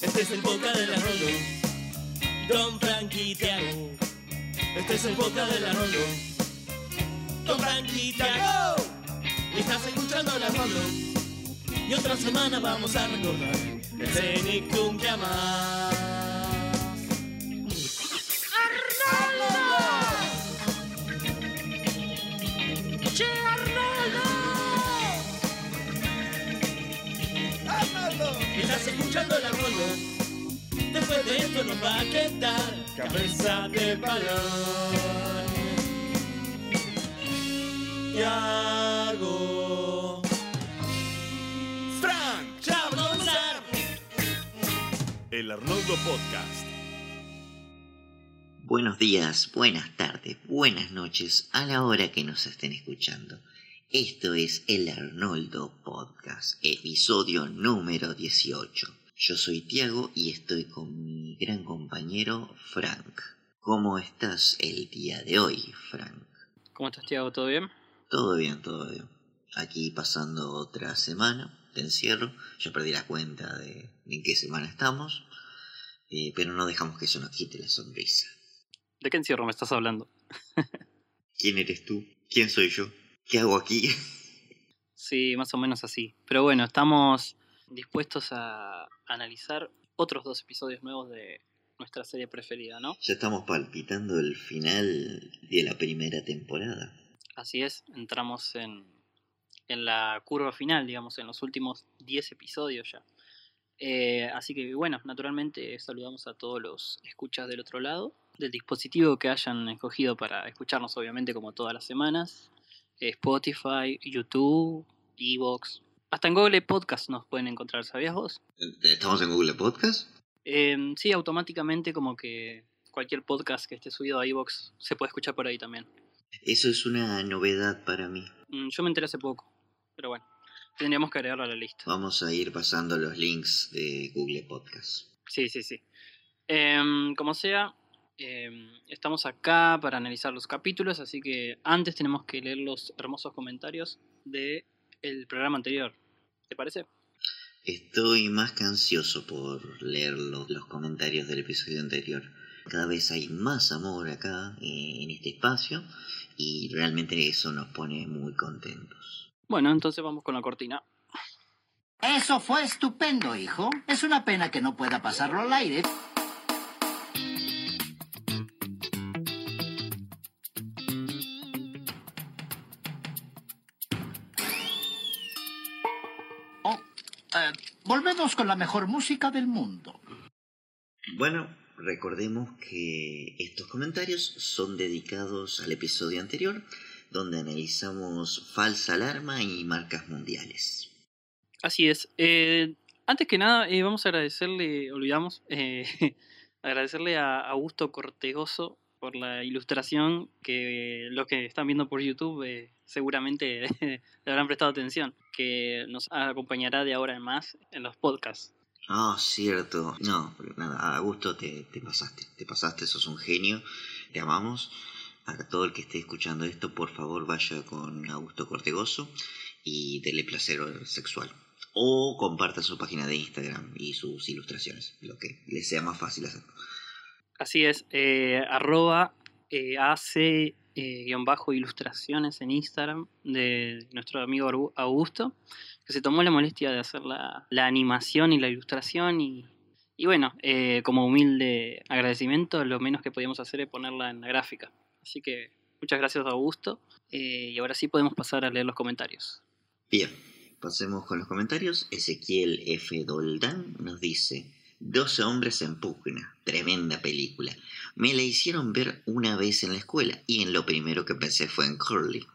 Este es el boca de la Rolo. Don Frankie Tiago. Este es el boca de la. Don Frankie Tiago. Estás escuchando la Rolo. Y otra semana vamos a recordar el Cenicum que amás. Escuchando la Rolo. Después de esto nos va a quedar cabeza de balón. Yago. Frank. El Arnoldo Podcast. Buenos días, buenas tardes, buenas noches a la hora que nos estén escuchando. Esto es el Arnoldo Podcast, episodio número 18. Yo soy Tiago y estoy con mi gran compañero Frank. ¿Cómo estás el día de hoy, Frank? ¿Cómo estás, Tiago? ¿Todo bien? Todo bien, todo bien. Aquí pasando otra semana de encierro. Ya perdí la cuenta de en qué semana estamos, eh, pero no dejamos que eso nos quite la sonrisa. ¿De qué encierro me estás hablando? ¿Quién eres tú? ¿Quién soy yo? ¿Qué hago aquí? Sí, más o menos así. Pero bueno, estamos dispuestos a analizar otros dos episodios nuevos de nuestra serie preferida, ¿no? Ya estamos palpitando el final de la primera temporada. Así es, entramos en, en la curva final, digamos, en los últimos 10 episodios ya. Eh, así que bueno, naturalmente saludamos a todos los escuchas del otro lado, del dispositivo que hayan escogido para escucharnos, obviamente, como todas las semanas. Eh, Spotify, YouTube, Evox. Hasta en Google Podcast nos pueden encontrar, ¿sabías vos? ¿Estamos en Google Podcast? Eh, sí, automáticamente como que cualquier podcast que esté subido a Evox se puede escuchar por ahí también. Eso es una novedad para mí. Mm, yo me enteré hace poco, pero bueno, tendríamos que agregarlo a la lista. Vamos a ir pasando los links de Google Podcast. Sí, sí, sí. Em, como sea, em, estamos acá para analizar los capítulos, así que antes tenemos que leer los hermosos comentarios del el programa anterior. ¿Te parece? Estoy más que ansioso por leer lo- los comentarios del episodio anterior. Cada vez hay más amor acá eh, en este espacio y realmente eso nos pone muy contentos. Bueno, entonces vamos con la cortina. Eso fue estupendo, hijo. Es una pena que no pueda pasarlo al aire. Eh, volvemos con la mejor música del mundo. Bueno, recordemos que estos comentarios son dedicados al episodio anterior, donde analizamos falsa alarma y marcas mundiales. Así es. Eh, antes que nada, eh, vamos a agradecerle, olvidamos, eh, agradecerle a Augusto Cortegoso por la ilustración que los que están viendo por YouTube eh, seguramente le habrán prestado atención, que nos acompañará de ahora en más en los podcasts. Ah, cierto. No, nada, a gusto te, te pasaste. Te pasaste, sos un genio. Te amamos. A todo el que esté escuchando esto, por favor vaya con Augusto Cortegoso y dele placer sexual. O comparta su página de Instagram y sus ilustraciones, lo que le sea más fácil hacer. Así es, eh, arroba eh, AC eh, guion bajo ilustraciones en Instagram de nuestro amigo Augusto, que se tomó la molestia de hacer la, animación y la ilustración y, bueno, eh, como humilde agradecimiento, lo menos que podíamos hacer es ponerla en la gráfica. Así que muchas gracias Augusto eh, y ahora sí podemos pasar a leer los comentarios. Bien, pasemos con los comentarios. Ezequiel F. Doldán nos dice: 12 hombres en pugna. Tremenda película. Me la hicieron ver una vez en la escuela y en lo primero que pensé fue en Curly.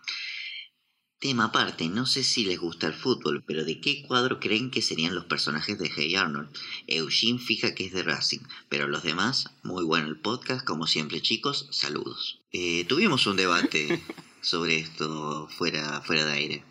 Tema aparte, no sé si les gusta el fútbol, pero ¿de qué cuadro creen que serían los personajes de Hey Arnold? Eugene fija que es de Racing, pero los demás, muy bueno el podcast, como siempre chicos, saludos. Eh, tuvimos un debate sobre esto fuera, fuera de aire.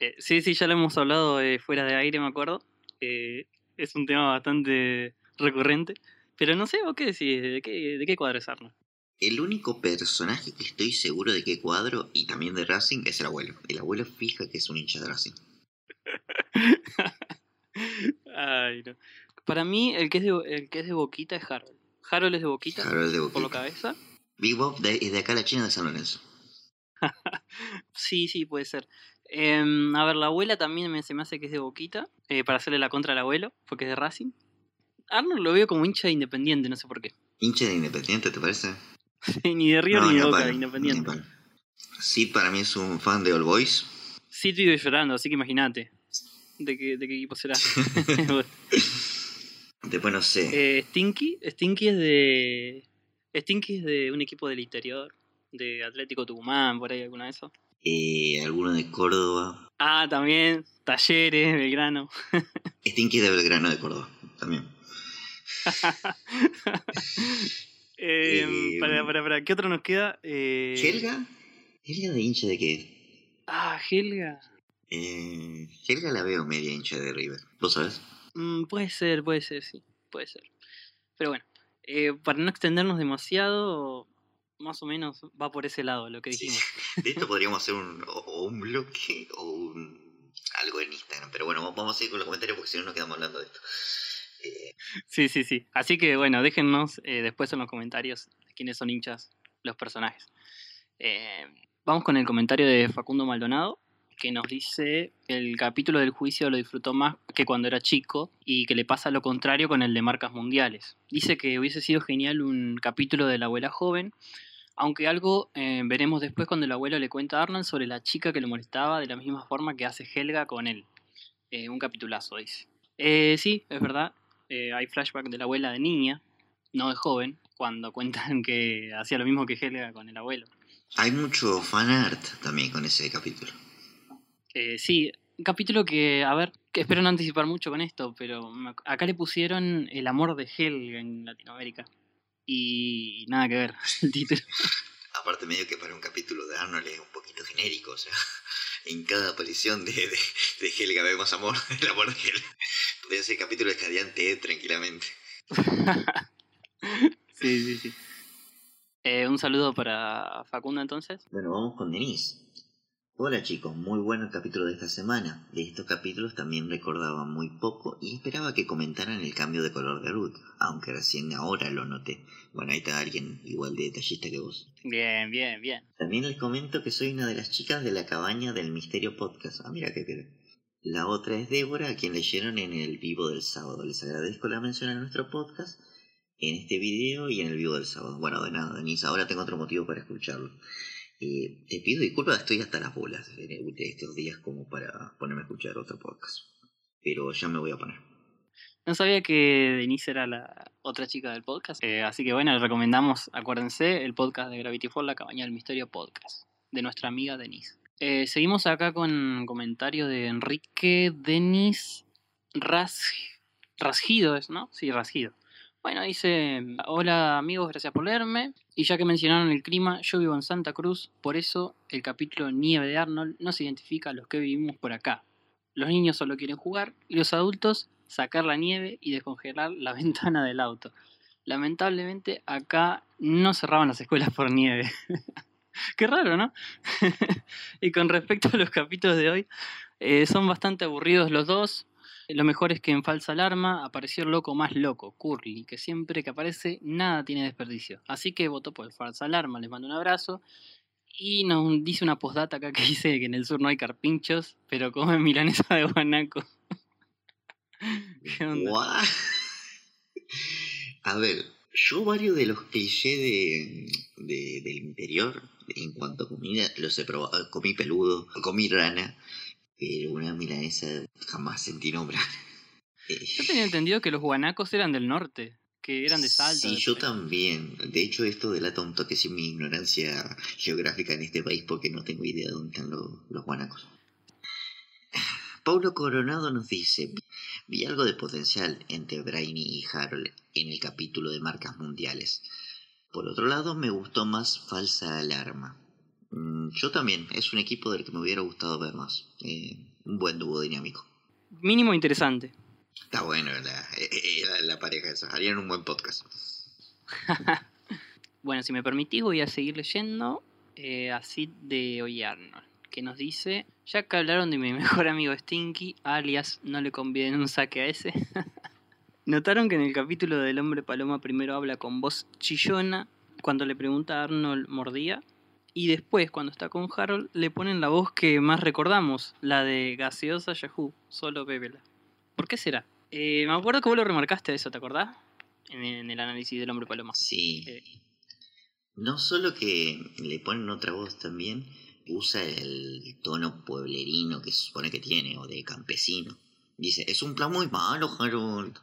Eh, sí, sí, ya lo hemos hablado eh, fuera de aire, me acuerdo. Eh, es un tema bastante recurrente. Pero no sé, ¿vos qué decís? ¿De qué, de qué cuadro es Arnold? El único personaje que estoy seguro de qué cuadro y también de Racing es el abuelo. El abuelo fija que es un hincha de Racing. Ay, no. Para mí, el que es de, el que es de Boquita es Harold. Harold es de Boquita, Harold de por Boquita. cabeza. Big Bob de, es de acá a la China de San Lorenzo. Sí, sí, puede ser. Em, a ver, la abuela también me, se me hace que es de Boquita, eh, para hacerle la contra al abuelo, porque es de Racing. Arnold lo veo como hincha de Independiente, no sé por qué. Hincha de Independiente, ¿te parece? ni de No, ni de Boca, de Independiente. Sid para mí es un fan de All Boys. Sí, vive llorando, así que imagínate. ¿De qué, ¿De qué equipo será? Después no sé. eh, Stinky, Stinky es de. Stinky es de un equipo del interior, de Atlético Tucumán, por ahí alguna de esos. Eh, alguno de Córdoba. Ah, también, Talleres, Belgrano. Stinky de Belgrano de Córdoba. También. Eh, para, para, para, ¿qué otro nos queda? Eh, ¿Helga? ¿Helga de hincha de qué? Ah, Helga. Eh, Helga la veo media hincha de River. ¿Vos sabés? Mm, puede ser, puede ser, sí, puede ser. Pero bueno, eh, para no extendernos demasiado, más o menos va por ese lado lo que Sí. dijimos. De esto podríamos hacer un, o, o un bloque o un, algo en Instagram. Pero bueno, vamos a ir con los comentarios porque si no nos quedamos hablando de esto. Eh, Sí, sí, sí. Así que bueno, déjennos eh, después en los comentarios de quiénes son hinchas los personajes. Eh, vamos con el comentario de Facundo Maldonado, que nos dice que el capítulo del juicio lo disfrutó más que cuando era chico y que le pasa lo contrario con el de marcas mundiales. Dice que hubiese sido genial un capítulo de la abuela joven, aunque algo eh, veremos después cuando el abuelo le cuenta a Arnold sobre la chica que lo molestaba de la misma forma que hace Helga con él. Eh, un capitulazo, dice. Eh, sí, es verdad. Eh, hay flashback de la abuela de niña, no de joven, cuando cuentan que hacía lo mismo que Helga con el abuelo. hay mucho fan art también con ese capítulo. Eh, sí, un capítulo que, a ver, que espero no anticipar mucho con esto, pero acá le pusieron El amor de Helga en Latinoamérica. Y nada que ver el título. Aparte medio que para un capítulo de Arnold es un poquito genérico, o sea, en cada aparición de, de, de Helga vemos amor, el amor de Helga. Podría ser capítulo de Cadiante Ed tranquilamente. sí, sí, sí. Eh, un saludo para Facundo entonces. Bueno, vamos con Denise. Hola chicos, muy bueno el capítulo de esta semana. De estos capítulos también recordaba muy poco y esperaba que comentaran el cambio de color de Ruth, aunque recién ahora lo noté. Bueno, ahí está alguien igual de detallista que vos. Bien, bien, bien. También les comento que soy una de las chicas de la cabaña del Misterio Podcast. Ah, mira qué pena. La otra es Débora, a quien leyeron en el vivo del sábado. Les agradezco la mención en nuestro podcast, en este video y en el vivo del sábado. Bueno, de nada, Denise, ahora tengo otro motivo para escucharlo. Eh, te pido disculpas, estoy hasta las bolas de estos días como para ponerme a escuchar otro podcast. Pero ya me voy a poner. No sabía que Denise era la otra chica del podcast. Eh, así que bueno, les recomendamos, acuérdense, el podcast de Gravity Falls, La Cabaña del Misterio Podcast, de nuestra amiga Denise. Eh, seguimos acá con un comentario de Enrique Denis Ras... Rasgido, ¿es, ¿no? Sí, Rasgido. Bueno, dice, hola amigos, gracias por leerme. Y ya que mencionaron el clima, yo vivo en Santa Cruz, por eso el capítulo Nieve de Arnold no se identifica a los que vivimos por acá. Los niños solo quieren jugar y los adultos sacar la nieve y descongelar la ventana del auto. Lamentablemente acá no cerraban las escuelas por nieve. Qué raro, ¿no? y con respecto a los capítulos de hoy, eh, son bastante aburridos los dos. Lo mejor es que en Falsa Alarma apareció el loco más loco, Curly, que siempre que aparece nada tiene desperdicio. Así que votó por Falsa Alarma, les mando un abrazo. Y nos dice una postdata acá que dice que en el sur no hay carpinchos, pero comen milanesa de guanaco. ¿Qué onda? A ver, yo varios de los clichés de, de- del interior en cuanto a comida los he probado. Comí peludo, comí rana, pero una milanesa jamás sentí nombrar. Eh, Yo tenía entendido que los guanacos eran del norte, que eran de Salta. Sí, de yo también. De hecho, esto delata un toque sin mi ignorancia geográfica en este país porque no tengo idea de dónde están los, los guanacos. Paulo Coronado nos dice, vi algo de potencial entre Brainy y Harold en el capítulo de marcas mundiales. Por otro lado, me gustó más Falsa Alarma. Mm, Yo también, es un equipo del que me hubiera gustado ver más. Eh, un buen dúo dinámico. Mínimo interesante. Está bueno la, eh, la, la pareja esa, harían un buen podcast. Bueno, si me permitís voy a seguir leyendo eh, así de Hoy Arnold, que nos dice, ya que hablaron de mi mejor amigo Stinky, alias no le conviene un saque a ese. Notaron que en el capítulo del hombre paloma primero habla con voz chillona cuando le pregunta a Arnold mordía y después cuando está con Harold le ponen la voz que más recordamos, la de gaseosa Yahoo, solo bébela. ¿Por qué será? Eh, me acuerdo que vos lo remarcaste eso, ¿te acordás? En, en el análisis del hombre paloma. Sí. Eh, No solo que le ponen otra voz también, usa el tono pueblerino que se supone que tiene, o de campesino. Dice, es un plan muy malo, Harold.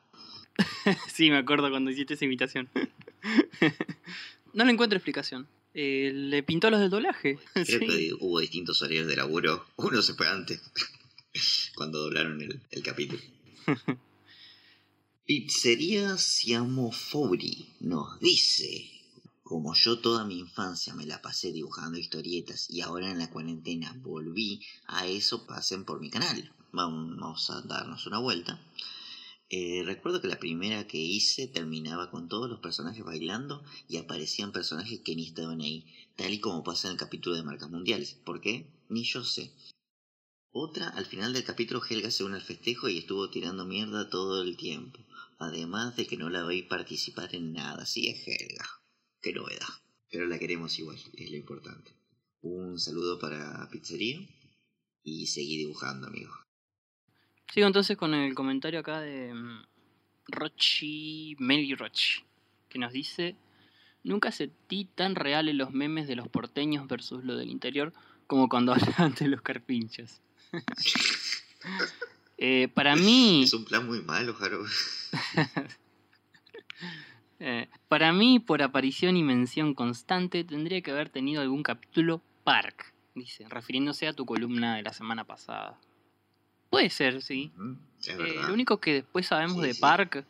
sí, me acuerdo cuando hiciste esa imitación. no le encuentro explicación. Eh, le pintó los del doblaje. Creo Sí. que hubo distintos horarios de laburo. Uno se fue antes, cuando doblaron el, el capítulo. Pizzería Siamo Fori nos dice, como yo toda mi infancia me la pasé dibujando historietas y ahora en la cuarentena volví a eso, pasen por mi canal. Vamos a darnos una vuelta. Eh, recuerdo que la primera que hice terminaba con todos los personajes bailando y aparecían personajes que ni estaban ahí, tal y como pasa en el capítulo de marcas mundiales. ¿Por qué? Ni yo sé. Otra, al final del capítulo Helga se une al festejo y estuvo tirando mierda todo el tiempo. Además de que no la veis participar en nada. Sí es Helga. Qué novedad. Pero la queremos igual, es lo importante. Un saludo para Pizzería y seguí dibujando, amigo. Sigo entonces con el comentario acá de mm, Rochi, Mary Rochi, que nos dice: Nunca sentí tan reales los memes de los porteños versus lo del interior como cuando hablaban de los carpinchos. Eh, para mí, Es un plan muy malo, Jaro. eh, para mí, por aparición y mención constante, tendría que haber tenido algún capítulo Park, dice, refiriéndose a tu columna de la semana pasada. Puede ser, sí. Es Eh, lo único que después sabemos Sí, de sí. Park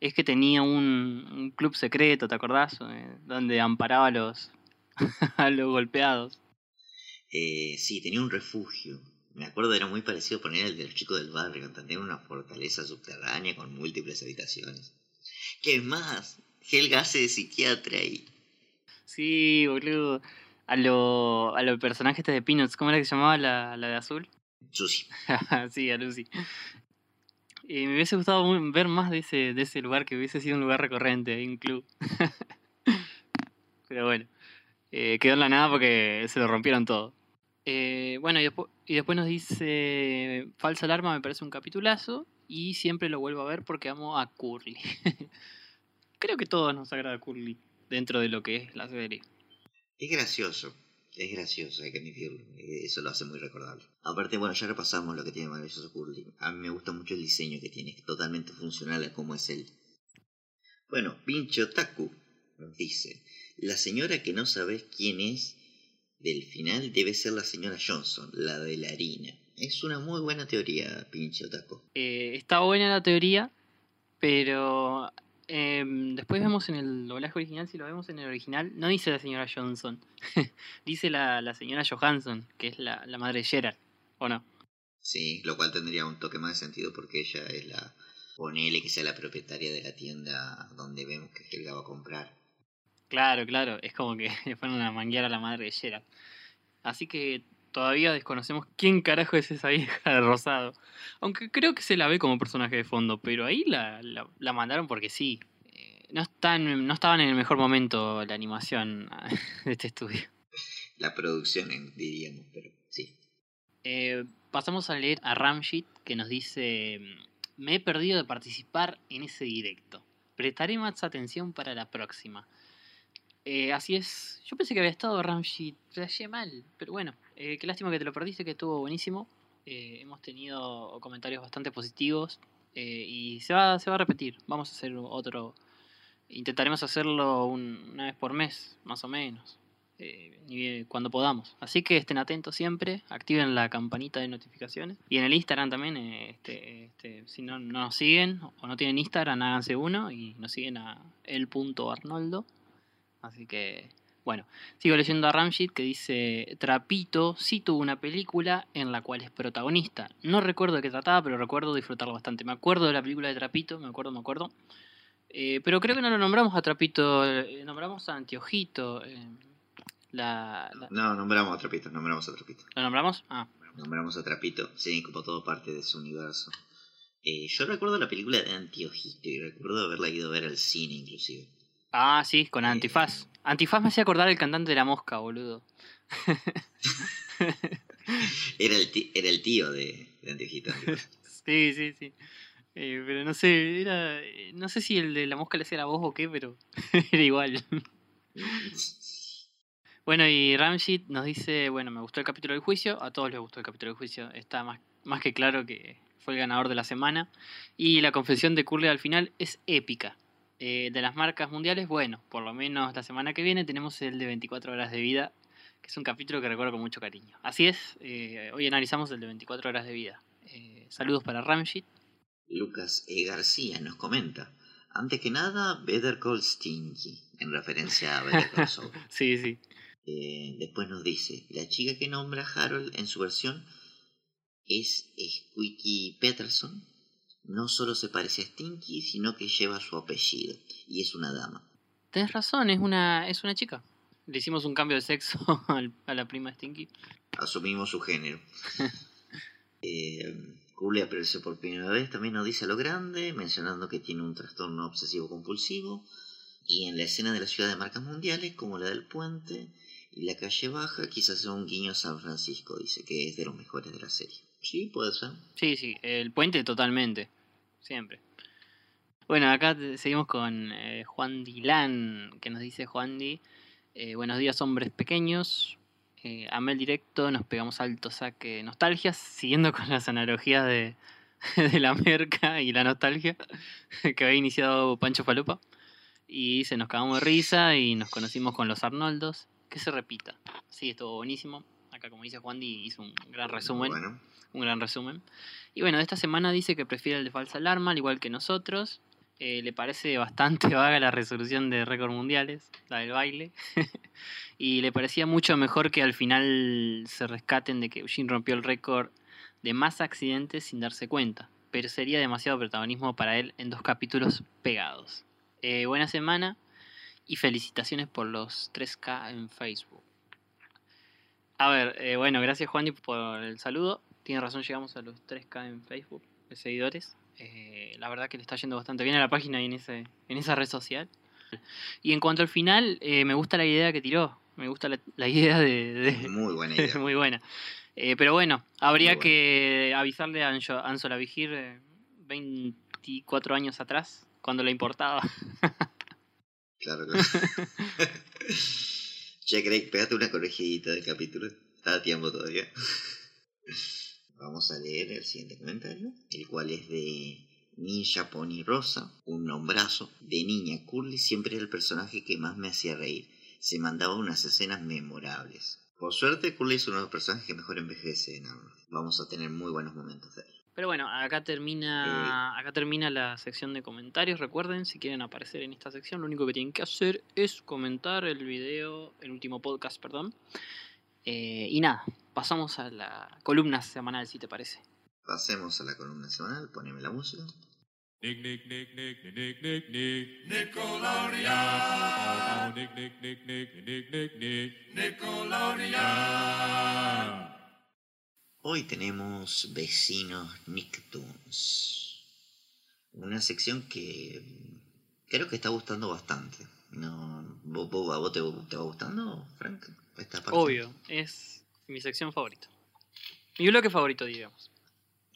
es que tenía un, un club secreto, ¿te acordás? Eh, donde amparaba a los, a los golpeados. Eh, sí, tenía un refugio. Me acuerdo, era muy parecido poner el de los chicos del barrio. Tenía una fortaleza subterránea con múltiples habitaciones. ¿Qué es más? Helga hace de psiquiatra y... Sí, boludo. A lo, a los personajes este de Peanuts, ¿cómo era que se llamaba la, la de azul? Susi. sí, a Lucy. Eh, me hubiese gustado ver más de ese, de ese lugar, que hubiese sido un lugar recurrente, un club. Pero bueno, eh, quedó en la nada porque se lo rompieron todo. Eh, bueno, y después nos dice, Falsa Alarma me parece un capitulazo y siempre lo vuelvo a ver porque amo a Curly. Creo que todos nos agrada Curly dentro de lo que es la serie. Es gracioso. Es gracioso, hay que admitirlo. Eh, Eso lo hace muy recordable. Aparte, bueno, ya repasamos lo que tiene maravilloso Curly. A mí me gusta mucho el diseño que tiene. Totalmente funcional a cómo es él. Bueno, Pincho Taku nos dice: La señora que no sabes quién es del final debe ser la señora Johnson, la de la harina. Es una muy buena teoría, Pincho Taku. Eh, está buena la teoría, pero eh, después vemos en el doblaje original, si lo vemos en el original, no dice la señora Johnson, dice la, la señora Johansson, que es la, la madre de Gerard, ¿o no? Sí, lo cual tendría un toque más de sentido porque ella es la. Ponele que sea la propietaria de la tienda donde vemos que Helga va a comprar. Claro, claro, es como que le fueron a manguear a la madre de Gerard. Así que todavía desconocemos quién carajo es esa vieja de rosado. Aunque creo que se la ve como personaje de fondo, pero ahí la, la, la mandaron porque sí. Eh, No, están, no estaban en el mejor momento la animación de este estudio. La producción, diríamos, pero sí. Eh, pasamos a leer a Ramshit que nos dice: Me he perdido de participar en ese directo. Prestaré más atención para la próxima. Eh, así es. Yo pensé que había estado Ramshit. Flashé mal. Pero bueno, eh, qué lástima que te lo perdiste, que estuvo buenísimo. Eh, hemos tenido comentarios bastante positivos. eh, y se va, se va a repetir. Vamos a hacer otro. Intentaremos hacerlo un- una vez por mes, más o menos cuando podamos. Así que estén atentos siempre, activen la campanita de notificaciones. Y en el Instagram también, este, este, si no, no nos siguen o no tienen Instagram, háganse uno y nos siguen a el.arnoldo. Así que, bueno, sigo leyendo a Ramshit que dice, Trapito sí tuvo una película en la cual es protagonista. No recuerdo de qué trataba, pero recuerdo disfrutarlo bastante. Me acuerdo de la película de Trapito, me acuerdo, me acuerdo. Eh, pero creo que no lo nombramos a Trapito, eh, nombramos a Antiojito. eh, La, la- No, nombramos a Trapito, nombramos a Trapito. ¿Lo nombramos? Ah, Nombramos a Trapito, sí, como todo parte de su universo. Yo recuerdo la película de Antiojito y recuerdo haberla ido a ver al cine inclusive. Ah sí, con Antifaz. Antifaz me hacía acordar el cantante de La Mosca, boludo. Era el, ti- era el tío de, de Antiojito. Sí, sí, sí. Eh, pero no sé, era, eh, no sé si el de La Mosca le hacía la voz o qué, pero era igual. Bueno, y Ramshit nos dice, bueno, me gustó el capítulo del juicio, a todos les gustó el capítulo del juicio, está más, más que claro que fue el ganador de la semana. Y la confesión de Curly al final es épica. Eh, de las marcas mundiales, bueno, por lo menos la semana que viene tenemos el de 24 horas de vida, que es un capítulo que recuerdo con mucho cariño. Así es, eh, hoy analizamos el de 24 horas de vida. Eh, saludos para Ramshit. Lucas E. García nos comenta. Antes que nada, Better Call Stinky, en referencia a Better Call Saul. Sí, sí. Eh, después nos dice, la chica que nombra Harold en su versión es Squeaky Peterson. No solo se parece a Stinky, sino que lleva su apellido. Y es una dama. Tenés razón, es una, es una chica. Le hicimos un cambio de sexo al- a la prima Stinky. Asumimos su género. eh, Julia aparece por primera vez, también nos dice a lo grande, mencionando que tiene un trastorno obsesivo compulsivo. Y en la escena de la ciudad de marcas mundiales, como la del puente y la calle baja, quizás sea un guiño a San Francisco, dice que es de los mejores de la serie. Sí, puede ser. Sí, sí, el puente totalmente. Siempre. Bueno, acá seguimos con eh, Juan Dilán, que nos dice Juan Di. eh, buenos días, hombres pequeños. Eh, amé el directo, nos pegamos alto saque nostalgias, siguiendo con las analogías de, de la merca y la nostalgia que había iniciado Pancho Falopa. Y se nos cagamos de risa y nos conocimos con los Arnoldos. Que se repita. Sí, estuvo buenísimo. Acá, como dice Juan Di, hizo un gran resumen Bueno, un gran resumen. Y bueno, de esta semana dice que prefiere el de falsa alarma, al igual que nosotros. Eh, le parece bastante vaga la resolución de récord mundiales, la del baile. y le parecía mucho mejor que al final se rescaten de que Eugene rompió el récord de más accidentes sin darse cuenta. Pero sería demasiado protagonismo para él en dos capítulos pegados. Eh, buena semana y felicitaciones por los 3K en Facebook. A ver, eh, bueno, gracias Juan por el saludo. Tiene razón, llegamos a los 3K en Facebook de seguidores. Eh, la verdad que le está yendo bastante bien a la página y en, ese, en esa red social. Y en cuanto al final, eh, me gusta la idea que tiró. Me gusta la, la idea de... de- muy buena idea. muy buena. Eh, pero bueno, habría que avisarle a Anjo- Ansola Vigir eh, 24 años atrás, cuando le importaba. Claro que Che, Craig, pégate una corregidita del capítulo. Está a tiempo todavía. Vamos a leer el siguiente comentario, el cual es de Ninja Pony Rosa, un nombrazo. De niña, Curly siempre era el personaje que más me hacía reír. Se mandaba unas escenas memorables. Por suerte, Curly es uno de los personajes que mejor envejece en Arnold. Vamos a tener muy buenos momentos de él. Pero bueno, acá termina, Eh. acá termina la sección de comentarios. Recuerden, si quieren aparecer en esta sección, lo único que tienen que hacer es comentar el video, el último podcast, perdón. Eh, y nada, pasamos a la columna semanal, si te parece. Pasemos a la columna semanal, poneme la música. Nick, Nick, Nick, Nick, Nick, Nick, Nick. Nickelodeon. Nick, Nick, Nick, Nick, Nick, Nick, Nick. Nickelodeon. Hoy tenemos Vecinos Nicktoons. Una sección que creo que está gustando bastante. No, ¿vos, vos- a vos te, te va gustando, Frank? Esta parte? Obvio, es mi sección favorita. Mi bloque favorito, digamos.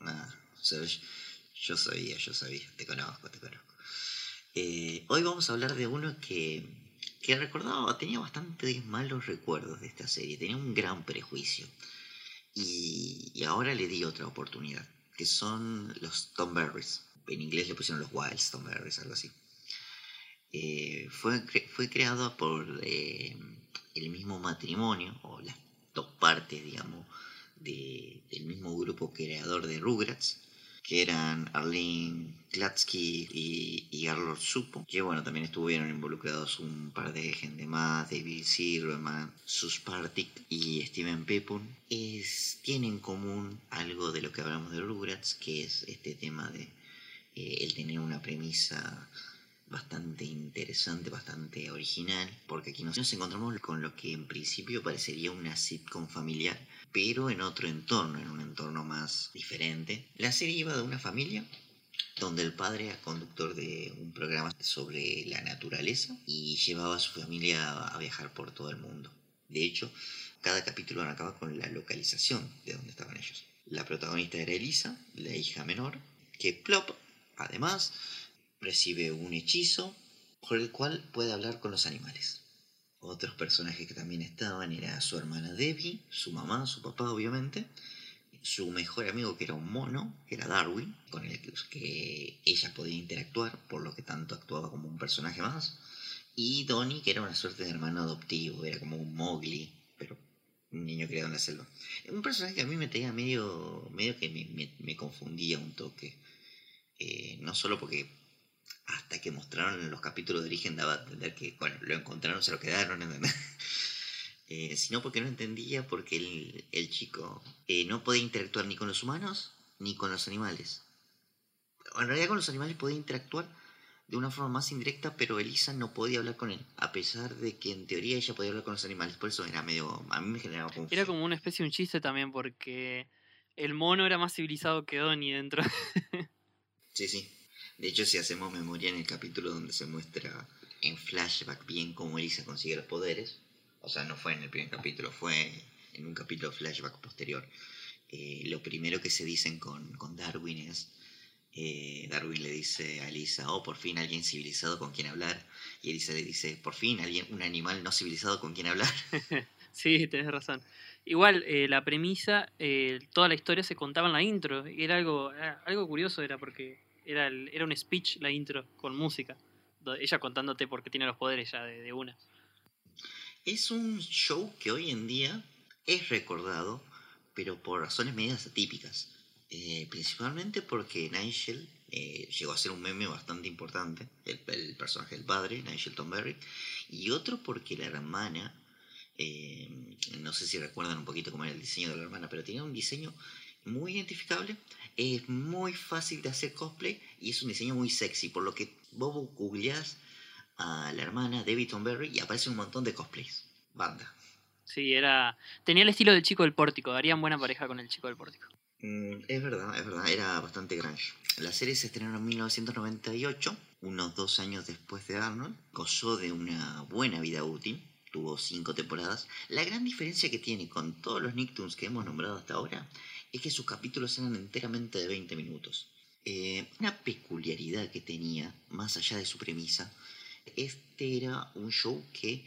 Ah, o sea, yo, sabía, yo sabía. Te conozco, te conozco. Eh, hoy vamos a hablar de uno que, que recordaba, tenía bastante malos recuerdos de esta serie. Tenía un gran prejuicio. Y, ahora le di otra oportunidad, que son los Tom Berries. En inglés le pusieron los Wild Tom Berries, algo así. Eh, fue, fue creado por eh, el mismo matrimonio, o las dos partes, digamos, de- del mismo grupo creador de Rugrats, que eran Arlene Klatsky y, y Arlor Supo, que bueno, también estuvieron involucrados un par de gente más, David Silverman, Sus Partic y Steven Pepun, es, tienen en común algo de lo que hablamos de Rugrats, que es este tema de eh, el tener una premisa bastante interesante, bastante original, porque aquí nos encontramos con lo que en principio parecería una sitcom familiar, pero en otro entorno, en un entorno más diferente. La serie iba de una familia donde el padre era conductor de un programa sobre la naturaleza y llevaba a su familia a viajar por todo el mundo. De hecho, cada capítulo acaba con la localización de donde estaban ellos. La protagonista era Elisa, la hija menor, que plop, además, recibe un hechizo por el cual puede hablar con los animales. Otros personajes que también estaban era su hermana Debbie, su mamá, su papá obviamente, su mejor amigo que era un mono, que era Darwin, con el que ella podía interactuar, por lo que tanto actuaba como un personaje más, y Donnie, que era una suerte de hermano adoptivo, era como un Mowgli, pero un niño criado en la selva. Un personaje que a mí me tenía medio, medio que me, confundía un toque. Eh, no solo porque hasta que mostraron los capítulos de origen daba a entender que, bueno, lo encontraron, se lo quedaron, eh, sino porque no entendía porque el, el chico eh, no podía interactuar ni con los humanos ni con los animales. En realidad con los animales podía interactuar de una forma más indirecta, pero Elisa no podía hablar con él, a pesar de que en teoría ella podía hablar con los animales. Por eso era medio. A mí me generaba confusión. Era como una especie de un chiste también, porque el mono era más civilizado que Donnie dentro. sí, sí. De hecho, si hacemos memoria en el capítulo donde se muestra en flashback bien cómo Elisa consigue los poderes, o sea, no fue en el primer capítulo, fue en un capítulo flashback posterior. Eh, lo primero que se dicen con, con Darwin es eh, Darwin le dice a Elisa, oh, por fin alguien civilizado con quien hablar. Y Elisa le dice, por fin alguien, un animal no civilizado con quien hablar. sí, tenés razón. Igual, eh, la premisa, toda la historia se contaba en la intro. Y era algo, algo curioso, era porque era, era un speech la intro con música. Ella contándote por qué tiene los poderes ya de, de una. Es un show que hoy en día es recordado, pero por razones medias atípicas. Eh, principalmente porque Nigel eh, llegó a ser un meme bastante importante, el, personaje del padre, Nigel Tomberry, y otro porque la hermana, eh, no sé si recuerdan un poquito cómo era el diseño de la hermana, pero tenía un diseño muy identificable, es muy fácil de hacer cosplay y es un diseño muy sexy, por lo que vos googleás a la hermana Debbie Tomberry y aparece un montón de cosplays, banda. Sí, era tenía el estilo del chico del pórtico, darían buena pareja con el chico del pórtico. Mm, es verdad, es verdad, era bastante grunge. La serie se estrenó en 1998, unos dos años después de Arnold. Gozó de una buena vida útil, tuvo cinco temporadas. La gran diferencia que tiene con todos los Nicktoons que hemos nombrado hasta ahora es que sus capítulos eran enteramente de 20 minutos. Eh, una peculiaridad que tenía, más allá de su premisa, este era un show que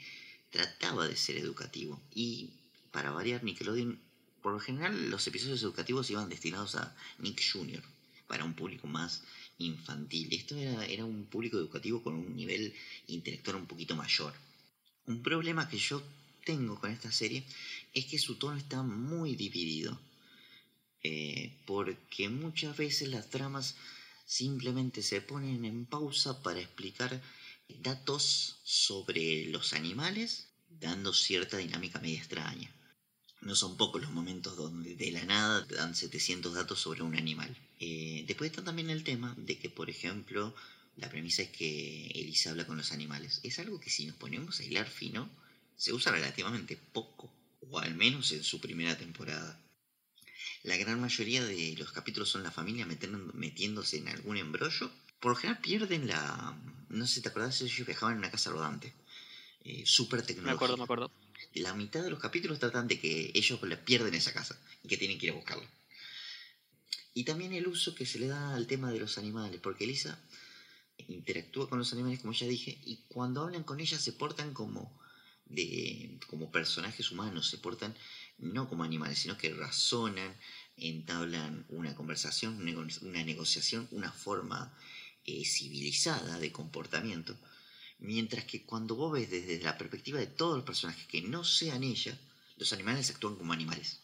trataba de ser educativo. Y para variar, Nickelodeon por lo general, los episodios educativos iban destinados a Nick Jr., para un público más infantil. Esto era, era un público educativo con un nivel intelectual un poquito mayor. Un problema que yo tengo con esta serie es que su tono está muy dividido. Eh, porque muchas veces las tramas simplemente se ponen en pausa para explicar datos sobre los animales, dando cierta dinámica media extraña. No son pocos los momentos donde de la nada dan 700 datos sobre un animal. Eh, después está también el tema de que, por ejemplo, la premisa es que Elisa habla con los animales. Es algo que si nos ponemos a hilar fino, se usa relativamente poco, o al menos en su primera temporada. La gran mayoría de los capítulos son la familia metiéndose en algún embrollo. Por lo general pierden la... No sé si te acordás, ellos viajaban en una casa rodante. Eh, súper tecnológica. Me acuerdo, me acuerdo la mitad de los capítulos tratan de que ellos pierden esa casa y que tienen que ir a buscarla. Y también el uso que se le da al tema de los animales, porque Elisa interactúa con los animales, como ya dije, y cuando hablan con ella se portan como, de, como personajes humanos, se portan no como animales, sino que razonan, entablan una conversación, una negociación, una forma eh, civilizada de comportamiento Mientras que cuando vos ves desde la perspectiva de todos los personajes que no sean ella, los animales actúan como animales.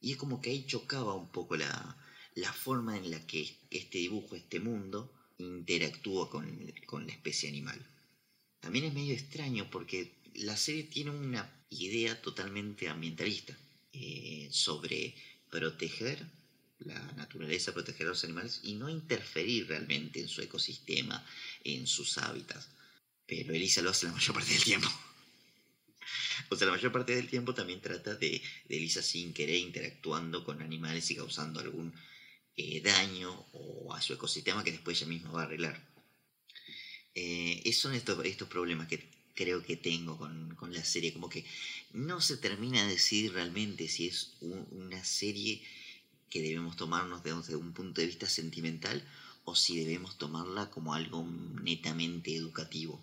Y es como que ahí chocaba un poco la, la forma en la que este dibujo, este mundo, interactúa con, con la especie animal. También es medio extraño porque la serie tiene una idea totalmente ambientalista eh, sobre proteger la naturaleza, proteger a los animales y no interferir realmente en su ecosistema, en sus hábitats. Pero Elisa lo hace la mayor parte del tiempo. O sea, la mayor parte del tiempo también trata de, de Elisa sin querer interactuando con animales y causando algún eh, daño o a su ecosistema que después ella misma va a arreglar. Eh, esos son estos, estos problemas que creo que tengo con, con, la serie, como que no se termina de decidir realmente si es un, una serie que debemos tomarnos desde un punto de vista sentimental o si debemos tomarla como algo netamente educativo.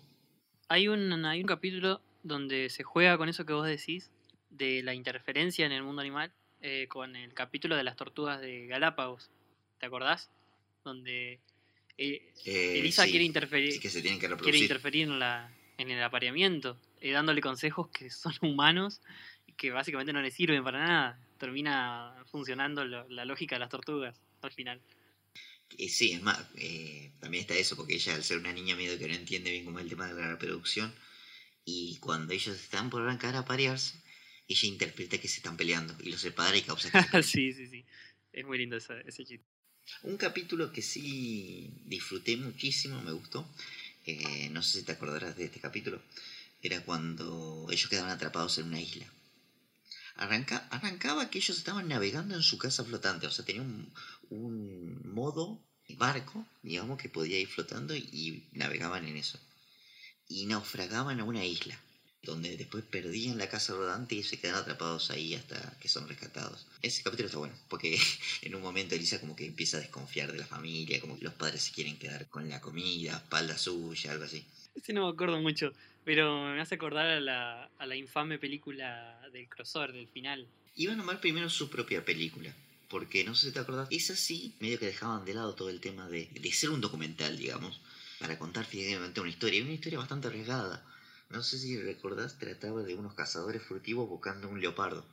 Hay un, hay un capítulo donde se juega con eso que vos decís, de la interferencia en el mundo animal, eh, con el capítulo de las tortugas de Galápagos. ¿Te acordás? Donde eh, Eh, Elisa sí, quiere interferir, sí que se tienen que quiere interferir en, la, en el apareamiento, eh, dándole consejos que son humanos y que básicamente no le sirven para nada. Termina funcionando lo- la lógica de las tortugas al final. Eh, sí, es más, eh, también está eso, porque ella al ser una niña medio que no entiende bien cómo es el tema de la reproducción, y cuando ellos están por arrancar a parearse, ella interpreta que se están peleando y los separa y causa que sí, sí, sí. Es muy lindo ese, ese chiste. Un capítulo que sí disfruté muchísimo, me gustó, eh, no sé si te acordarás de este capítulo, era cuando ellos quedaban atrapados en una isla. Arranca, arrancaba que ellos estaban navegando en su casa flotante, o sea, tenía un, un modo barco, digamos, que podía ir flotando y, y navegaban en eso. Y naufragaban a una isla, donde después perdían la casa rodante y se quedaban atrapados ahí hasta que son rescatados. Ese capítulo está bueno, porque en un momento Elisa como que empieza a desconfiar de la familia, como que los padres se quieren quedar con la comida, espalda suya, algo así. Ese no me acuerdo mucho, pero me hace acordar a la, a la infame película del crossover, del final. Iban a armar primero su propia película. Porque no sé si te acordás, es así, medio que dejaban de lado todo el tema de, de ser un documental, digamos, para contar fidedigamente una historia. Y una historia bastante arriesgada. No sé si recordás, trataba de unos cazadores furtivos buscando un leopardo.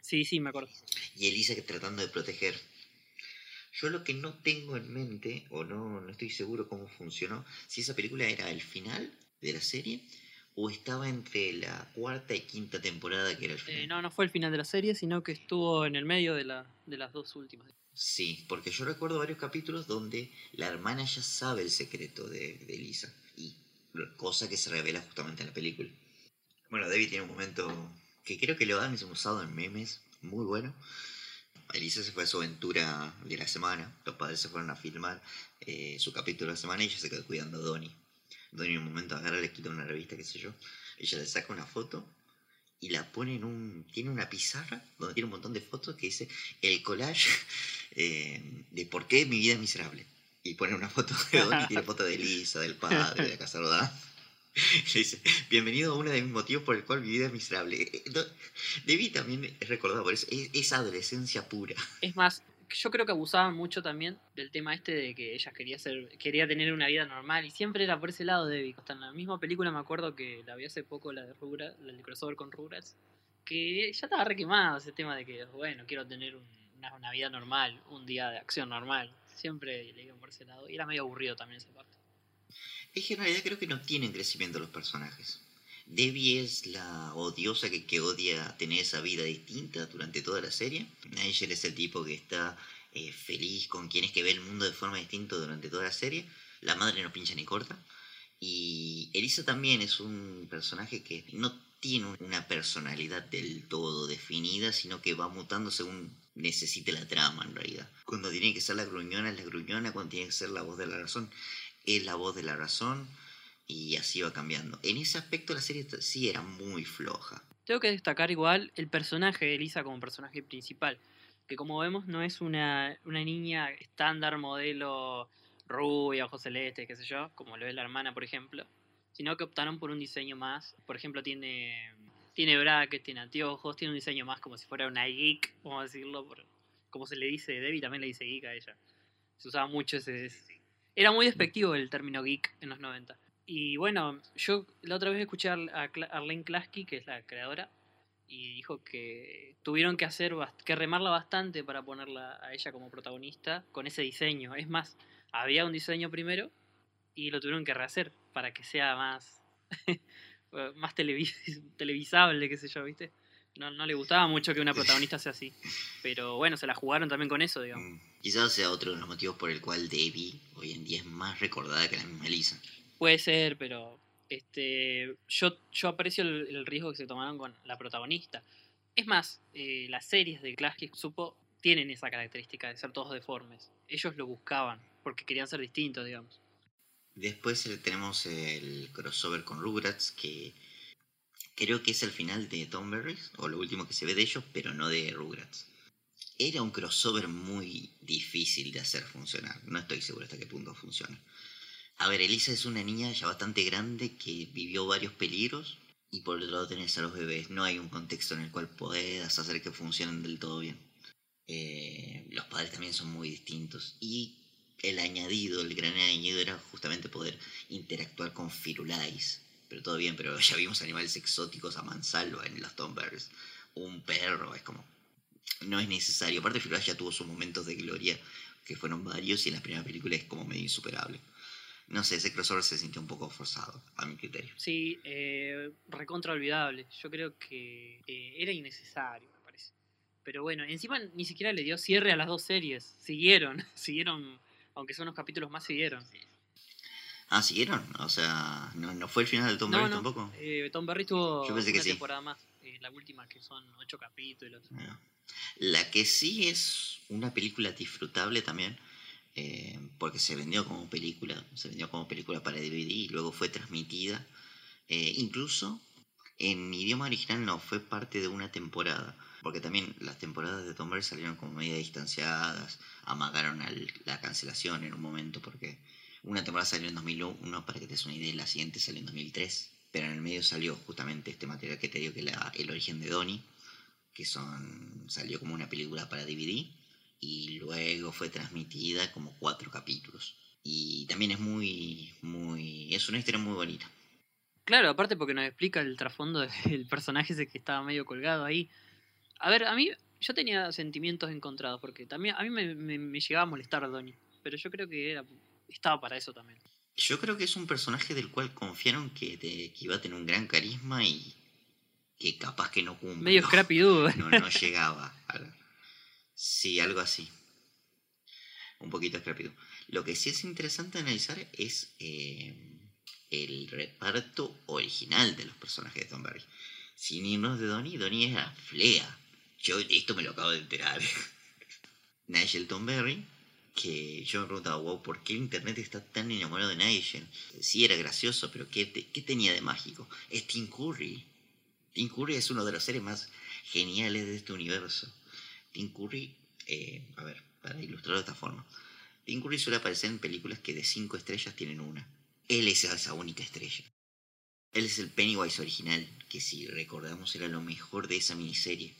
Sí, sí, me acuerdo. Y Elisa que tratando de proteger. Yo lo que no tengo en mente, o no, no estoy seguro cómo funcionó, si esa película era el final de la serie, o estaba entre la cuarta y quinta temporada que era el final. Eh, no, no fue el final de la serie, sino que estuvo en el medio de, la, de las dos últimas. Sí, porque yo recuerdo varios capítulos donde la hermana ya sabe el secreto de, de Elisa. Cosa que se revela justamente en la película. Bueno, David tiene un momento que creo que lo han usado en memes, muy bueno. Elisa se fue a su aventura de la semana, los padres se fueron a filmar eh, su capítulo de la semana y ella se quedó cuidando a Donnie. Donnie en un momento agarra, le quita una revista, qué sé yo. Ella le saca una foto y la pone en un... Tiene una pizarra donde tiene un montón de fotos que dice el collage eh, de por qué mi vida es miserable. Y pone una foto de Donnie, tiene foto de Elisa, del padre, de la casa rodada. Le dice, bienvenido a uno de mis motivos por el cual mi vida es miserable. Eh, eh, Debbie también es recordado por eso, es, es adolescencia pura. Es más, yo creo que abusaban mucho también del tema este de que ella quería ser, quería tener una vida normal y siempre era por ese lado de Debbie. Hasta en la misma película me acuerdo que la vi hace poco, la de Rugrats, la del crossover con Rugrats, que ya estaba re quemado ese tema de que, bueno, quiero tener un- una, una vida normal, un día de acción normal. Siempre le iban por ese lado y era medio aburrido también esa parte. Es que en realidad creo que no tienen crecimiento los personajes. Debbie es la odiosa que, que odia tener esa vida distinta durante toda la serie. Nigel es el tipo que está eh, feliz con quien es que ve el mundo de forma distinta durante toda la serie. La madre no pincha ni corta. Y Elisa también es un personaje que no tiene una personalidad del todo definida, sino que va mutando según necesite la trama en realidad. Cuando tiene que ser la gruñona es la gruñona, cuando tiene que ser la voz de la razón es la voz de la razón y así va cambiando. En ese aspecto la serie sí era muy floja. Tengo que destacar igual el personaje de Elisa como personaje principal, que como vemos no es una, una niña estándar, modelo rubia, ojos celestes, qué sé yo, como lo es la hermana, por ejemplo, sino que optaron por un diseño más, por ejemplo, tiene, tiene brackets, tiene anteojos, tiene un diseño más como si fuera una geek, vamos a decirlo, por, como se le dice, Debbie también le dice geek a ella. Se usaba mucho ese... Era muy despectivo el término geek en los 90. Y bueno, yo la otra vez escuché a Arlene Klasky, que es la creadora, y dijo que tuvieron que hacer que remarla bastante para ponerla a ella como protagonista con ese diseño. Es más, había un diseño primero y lo tuvieron que rehacer para que sea más más televis- televisable, qué sé yo, ¿viste? No, no le gustaba mucho que una protagonista sea así. Pero bueno, se la jugaron también con eso, digamos. Mm, Quizás sea otro de los motivos por el cual Debbie hoy en día es más recordada que la misma Lisa. Puede ser, pero este yo, yo aprecio el, el riesgo que se tomaron con la protagonista. Es más, eh, las series de Clash que supo tienen esa característica de ser todos deformes. Ellos lo buscaban porque querían ser distintos, digamos. Después eh, tenemos el crossover con Rugrats, que creo que es el final de Tomberries, o lo último que se ve de ellos, pero no de Rugrats. Era un crossover muy difícil de hacer funcionar. No estoy seguro hasta qué punto funciona. A ver, Elisa es una niña ya bastante grande que vivió varios peligros. Y por otro lado tenés a los bebés. No hay un contexto en el cual puedas hacer que funcionen del todo bien. Eh, los padres también son muy distintos. Y el añadido, el gran añadido era justamente poder interactuar con Firulais. Pero todo bien, pero ya vimos animales exóticos a mansalva en los Tomberries. Un perro, es como... No es necesario. Aparte Firulais ya tuvo sus momentos de gloria, que fueron varios, y en la primera película es como medio insuperable. No sé, ese crossover se sintió un poco forzado, a mi criterio. Sí, eh, recontra olvidable. Yo creo que eh, era innecesario, me parece. Pero bueno, encima ni siquiera le dio cierre a las dos series. Siguieron, siguieron, aunque son unos capítulos más, siguieron. Ah, ¿siguieron? O sea, ¿no, no fue el final de Tom No, Berry no, tampoco? eh, Tom Berry tuvo Yo pensé que una sí. temporada más. eh, la última, que son ocho capítulos. La que sí es una película disfrutable también, eh, porque se vendió como película, se vendió como película para DVD y luego fue transmitida. incluso en idioma original no, fue parte de una temporada, porque también las temporadas de Tom Berry salieron como media distanciadas, amagaron al- la cancelación en un momento, porque una temporada salió en 2001, para que te des una idea, la siguiente salió en 2003, pero en el medio salió justamente este material que te digo que la- el origen de Donnie, que son salió como una película para DVD y luego fue transmitida como cuatro capítulos y también es muy muy es una historia muy bonita Claro, aparte porque nos explica el trasfondo del personaje ese que estaba medio colgado ahí. A ver, a mí yo tenía sentimientos encontrados porque también a mí me, me- me llegaba a molestar Donnie, pero yo creo que era estaba para eso también. yo creo que es un personaje del cual confiaron que, te- que iba a tener un gran carisma y que capaz que no cumple. Medio Scrappy no, no llegaba a- sí algo así. Un poquito rápido lo que sí es interesante analizar es eh, el reparto original de los personajes de Tom Berry sin irnos de Donnie Donnie era Flea yo esto me lo acabo de enterar Nigel Tom Berry que yo me preguntaba, wow, ¿por qué el internet está tan enamorado de Nigel? Sí, era gracioso, pero ¿qué, qué tenía de mágico? Es Tim Curry. Tim Curry es uno de los seres más geniales de este universo. Tim Curry, eh, a ver, para ilustrarlo de esta forma. Tim Curry suele aparecer en películas que de cinco estrellas tienen una. Él es esa única estrella. Él es el Pennywise original, que si recordamos era lo mejor de esa miniserie.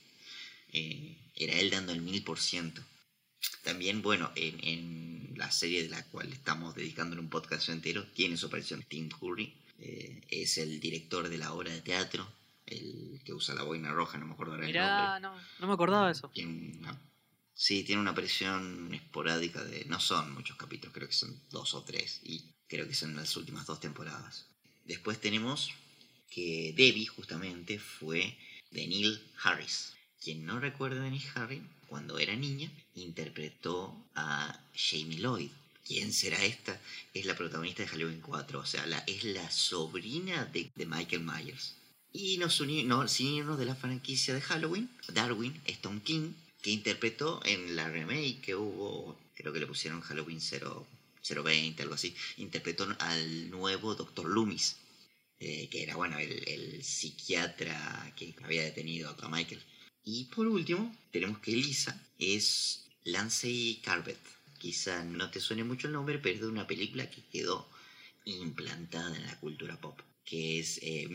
Eh, era él dando el mil por ciento. También, bueno, en, en la serie de la cual estamos dedicándole un podcast entero, tiene su aparición Tim Curry. Eh, es el director de la obra de teatro, el que usa la boina roja, no me acuerdo ahora el nombre. no, no me acordaba de eso. Tiene una- sí, tiene una aparición esporádica de... No son muchos capítulos, creo que son dos o tres. Y creo que son las últimas dos temporadas. Después tenemos que Debbie, justamente, fue de Neil Harris. Quien no recuerda de Neil Harris, cuando era niña, interpretó a Jamie Lloyd. ¿Quién será esta? Es la protagonista de Halloween 4, o sea, es la sobrina de, de Michael Myers. Y nos unimos, no, sin irnos de la franquicia de Halloween, Darwin, Stone King, que interpretó en la remake que hubo, creo que le pusieron Halloween 0, 020, algo así, interpretó al nuevo Dr. Loomis, eh, que era, bueno, el, el psiquiatra que había detenido a Michael. Y por último, tenemos que Lisa es Lancey Carbet. Quizá no te suene mucho el nombre, pero es de una película que quedó implantada en la cultura pop, que es eh,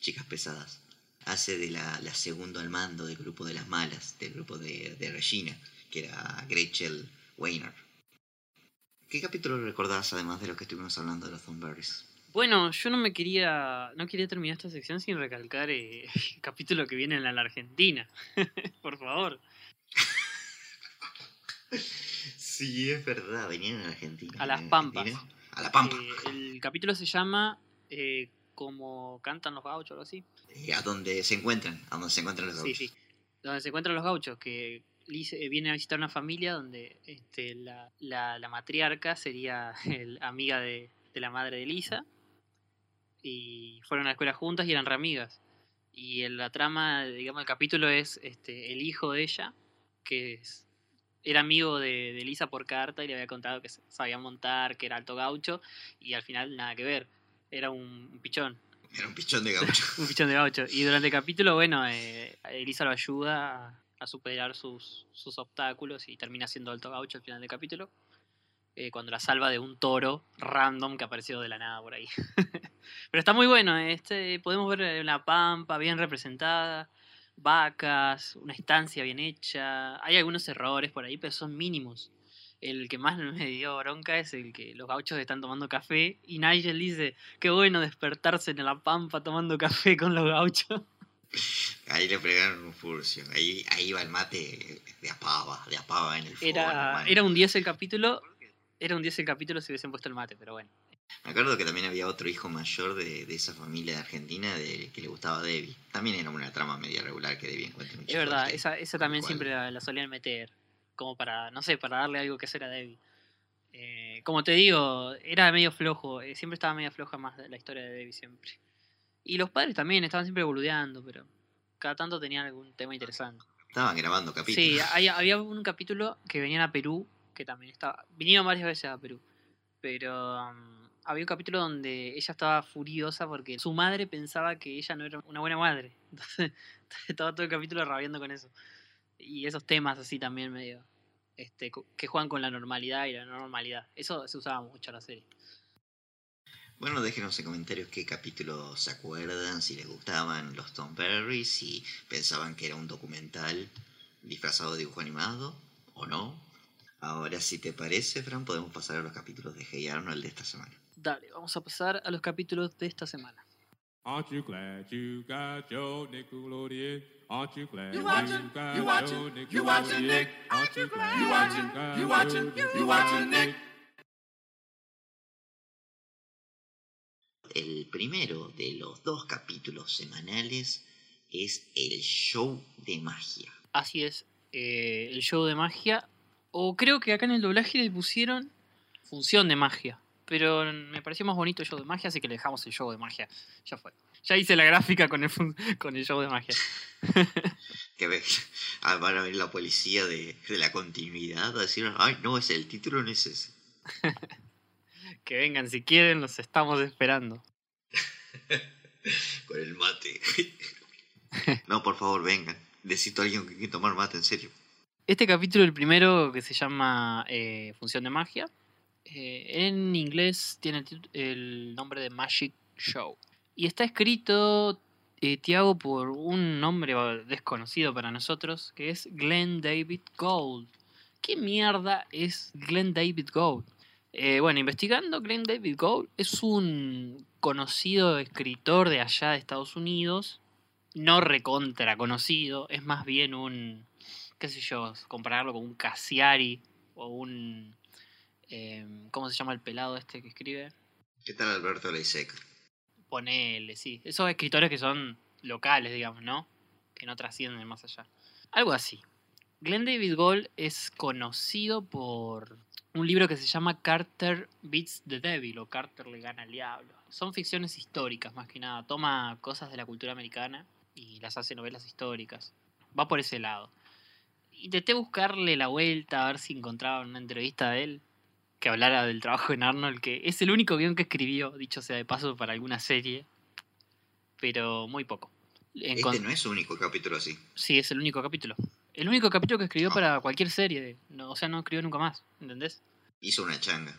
Chicas Pesadas. Hace de la, la segundo al mando del grupo de las malas, del grupo de, de Regina, que era Gretchen Weiner. ¿Qué capítulo recordás además de lo que estuvimos hablando de los Thornberries? Bueno, yo no me quería, no quería terminar esta sección sin recalcar eh, el capítulo que viene en la Argentina. Por favor. Sí, es verdad, venían a Argentina. A las Pampas. Argentina. A la Pampa. Eh, el capítulo se llama eh, como cantan los gauchos o algo así. Eh, a donde se encuentran, a donde se encuentran los Sí, gauchos. sí. Donde se encuentran los gauchos, que eh, viene a visitar una familia donde este, la, la- la matriarca sería el- amiga de, de la madre de Lisa. Y fueron a la escuela juntas y eran re amigas. Y en la trama, digamos, el capítulo es este, el hijo de ella, que es- era amigo de, de Lisa por carta y le había contado que sabía montar, que era alto gaucho, y al final nada que ver. Era un, un pichón. Era un pichón de gaucho. Un pichón de gaucho. Y durante el capítulo, bueno, eh, Elisa lo ayuda a, a superar sus, sus obstáculos y termina siendo alto gaucho al final del capítulo. Eh, cuando la salva de un toro random que apareció de la nada por ahí. Pero está muy bueno. eh, Este, podemos ver una pampa bien representada, vacas, una estancia bien hecha. Hay algunos errores por ahí, pero son mínimos. El que más me dio bronca es el que los gauchos están tomando café y Nigel dice, qué bueno despertarse en la pampa tomando café con los gauchos. Ahí le pegaron un furcio. Ahí, ahí va el mate de apava, de apava en el fuego. Era, era un 10 el capítulo, era un 10 el capítulo si hubiesen puesto el mate, pero bueno. Me acuerdo que también había otro hijo mayor de, de esa familia de Argentina de, que le gustaba a Debbie. También era una trama media regular que Debbie encuentra mucho Es verdad, fuerte. esa, esa también siempre la, la solían meter, como para, no sé, para darle algo que hacer a Debbie. Eh, como te digo, era medio flojo, eh, siempre estaba medio floja más la historia de Debbie siempre. Y los padres también estaban siempre boludeando, pero cada tanto tenían algún tema interesante. Estaban grabando capítulos. Sí, hay- había un capítulo que venían a Perú, también estaba. Vinieron varias veces a Perú. Pero um, había un capítulo donde ella estaba furiosa porque su madre pensaba que ella no era una buena madre. Entonces estaba todo el capítulo rabiando con eso. Y esos temas así también medio. Este, que juegan con la normalidad y la no normalidad. Eso se usaba mucho en la serie. Bueno, déjenos en comentarios qué capítulos se acuerdan, si les gustaban los Tom Perry, si pensaban que era un documental disfrazado de dibujo animado o no. Ahora, si te parece, Fran, podemos pasar a los capítulos de Hey Arnold de esta semana. Dale, vamos a pasar a los capítulos de esta semana. Aren't you glad you got your Nickelodeon? Aren't you glad You watching, you got you watching, your you watching, Nickelodeon? Nick. Aren't you glad You watching, got you your watching, you watching, Nick. El primero de los dos capítulos semanales es el show de magia. Así es, eh, el show de magia. O creo que acá en el doblaje le pusieron función de magia. Pero me pareció más bonito el show de magia, así que le dejamos el show de magia. Ya fue. Ya hice la gráfica con el, con el show de magia. Que ve, ah, van a ver la policía de, de la continuidad a decir, ay, no, es el título, no es ese. Que vengan si quieren, los estamos esperando. Con el mate. no, por favor, vengan. Necesito a alguien que quiera tomar mate, en serio. Este capítulo, el primero, que se llama eh, Función de Magia, eh, en inglés tiene el, nombre de Magic Show. Y está escrito, eh, Tiago, por un nombre desconocido para nosotros, que es Glenn David Gold. ¿Qué mierda es Glenn David Gold? Eh, bueno, investigando, Glenn David Gold es un conocido escritor de allá de Estados Unidos, no recontra conocido, es más bien un, qué sé yo, compararlo con un Cassiari o un... eh, ¿Cómo se llama el pelado este que escribe? ¿Qué tal Alberto Leiseca? Ponele, sí. Esos escritores que son locales, digamos, ¿no? Que no trascienden más allá. Algo así. Glenn David Gold es conocido por un libro que se llama Carter Beats the Devil o Carter le gana al diablo. Son ficciones históricas, más que nada. Toma cosas de la cultura americana y las hace novelas históricas. Va por ese lado. Intenté buscarle la vuelta a ver si encontraba una entrevista de él que hablara del trabajo en Arnold, que es el único guion que escribió, dicho sea de paso, para alguna serie, pero muy poco. Este no es su único capítulo así. Sí, es el único capítulo. El único capítulo que escribió Ah. para cualquier serie, no- o sea, no escribió nunca más, ¿entendés? Hizo una changa.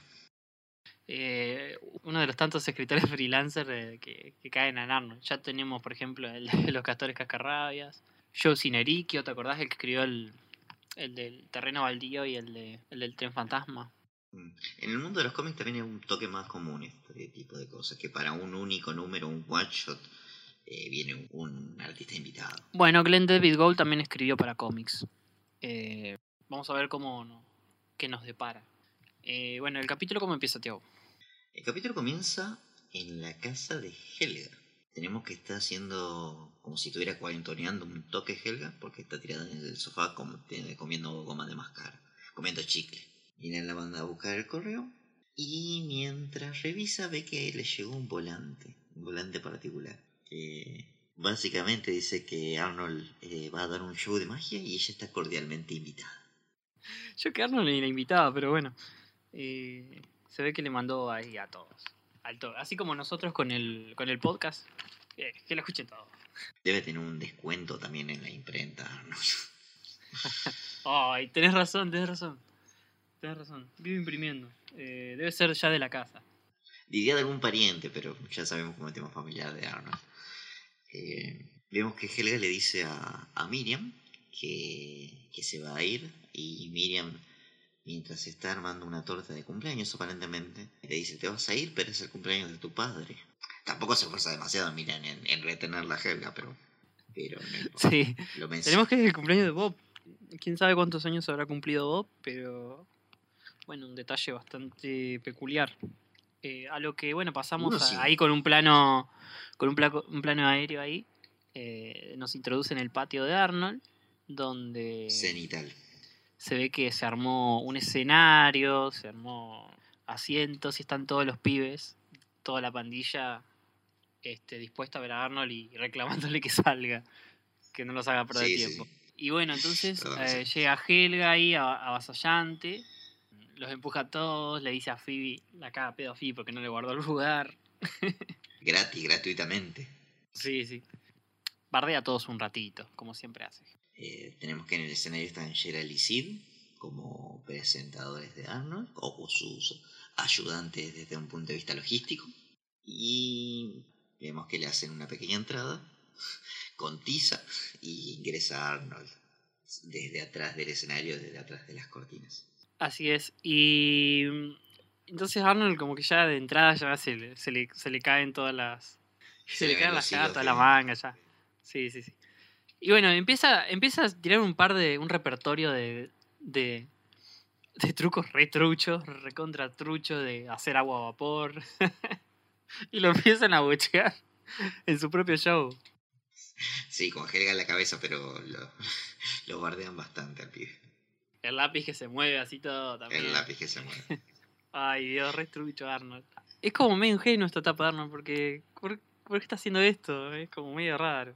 Eh, uno de los tantos escritores freelancers eh, que, que caen en Arnold. Ya tenemos, por ejemplo, el de Los Castores Cascarrabias, Joe Cinericchio, ¿te acordás? El que escribió el, el del Terreno Baldío y el, de, el del Tren Fantasma. Mm. En el mundo de los cómics también es un toque más común este tipo de cosas, que para un único número, un one shot, eh, viene un, un artista invitado. Bueno, Glenn David Gould también escribió para cómics. Eh, vamos a ver cómo no- qué nos depara. Eh, bueno, el capítulo cómo empieza, Tiago. El capítulo comienza en la casa de Helga. Tenemos que estar haciendo como si estuviera cuarentoneando un toque Helga, porque está tirada en el sofá comiendo goma de mascar, comiendo chicle. Viene la banda a buscar el correo y mientras revisa ve que le llegó un volante, un volante particular. Que básicamente dice que Arnold eh, va a dar un show de magia y ella está cordialmente invitada. Yo que Arnold ni la invitaba, pero bueno. eh, se ve que le mandó ahí a todos. Al to- Así como nosotros con el, con el podcast. eh, que lo escuchen todo. Debe tener un descuento también en la imprenta, Arnold. Ay, tenés razón, tenés razón. Tenés razón. Vivo imprimiendo. Eh, debe ser ya de la casa. Diría de algún pariente, pero ya sabemos cómo es tema familiar de Arnold. Eh, vemos que Helga le dice a, a Miriam que, que se va a ir y Miriam, mientras está armando una torta de cumpleaños aparentemente, le dice, te vas a ir, pero es el cumpleaños de tu padre. Tampoco se esfuerza demasiado Miriam en, en retener a Helga, pero, pero no Sí. lo menciona. Tenemos que ir el cumpleaños de Bob. Quién sabe cuántos años habrá cumplido Bob, pero bueno, un detalle bastante peculiar. Eh, a lo que, bueno, pasamos Uno a- sí. ahí con un plano, con un, placo- un plano aéreo ahí. eh, nos introduce en el patio de Arnold, donde Cenital. Se ve que se armó un escenario, se armó asientos y están todos los pibes, toda la pandilla este, dispuesta a ver a Arnold y reclamándole que salga, que no los haga perder Sí, tiempo. sí. Y bueno, entonces Perdón, eh, sí. llega Helga ahí a- avasallante, los empuja a todos, le dice a Phoebe, la caga pedo a Phoebe porque no le guardó el lugar. Gratis, gratuitamente. Sí, sí. Bardea a todos un ratito, como siempre hace. Eh, tenemos que en el escenario están Gerald y Sid como presentadores de Arnold o sus ayudantes desde un punto de vista logístico. Y vemos que le hacen una pequeña entrada con tiza y ingresa Arnold desde atrás del escenario, desde atrás de las cortinas. Así es. Y mm, entonces Arnold como que ya de entrada ya se le, se le, se le caen todas las... Se, Se le le caen las cartas, la manga ya. Sí, sí, sí. Y bueno, empieza, empieza a tirar un par de... un repertorio de... de, de trucos re truchos, recontra truchos de hacer agua a vapor. y lo empiezan a bochear en su propio show. Sí, con Helga en la cabeza, pero lo, lo guardean bastante al pibe. El lápiz que se mueve así todo también. El lápiz que se mueve. Ay, Dios, re trucho Arnold. Es como medio ingenuo esta etapa de Arnold, porque ¿por, por qué está haciendo esto? Es como medio raro.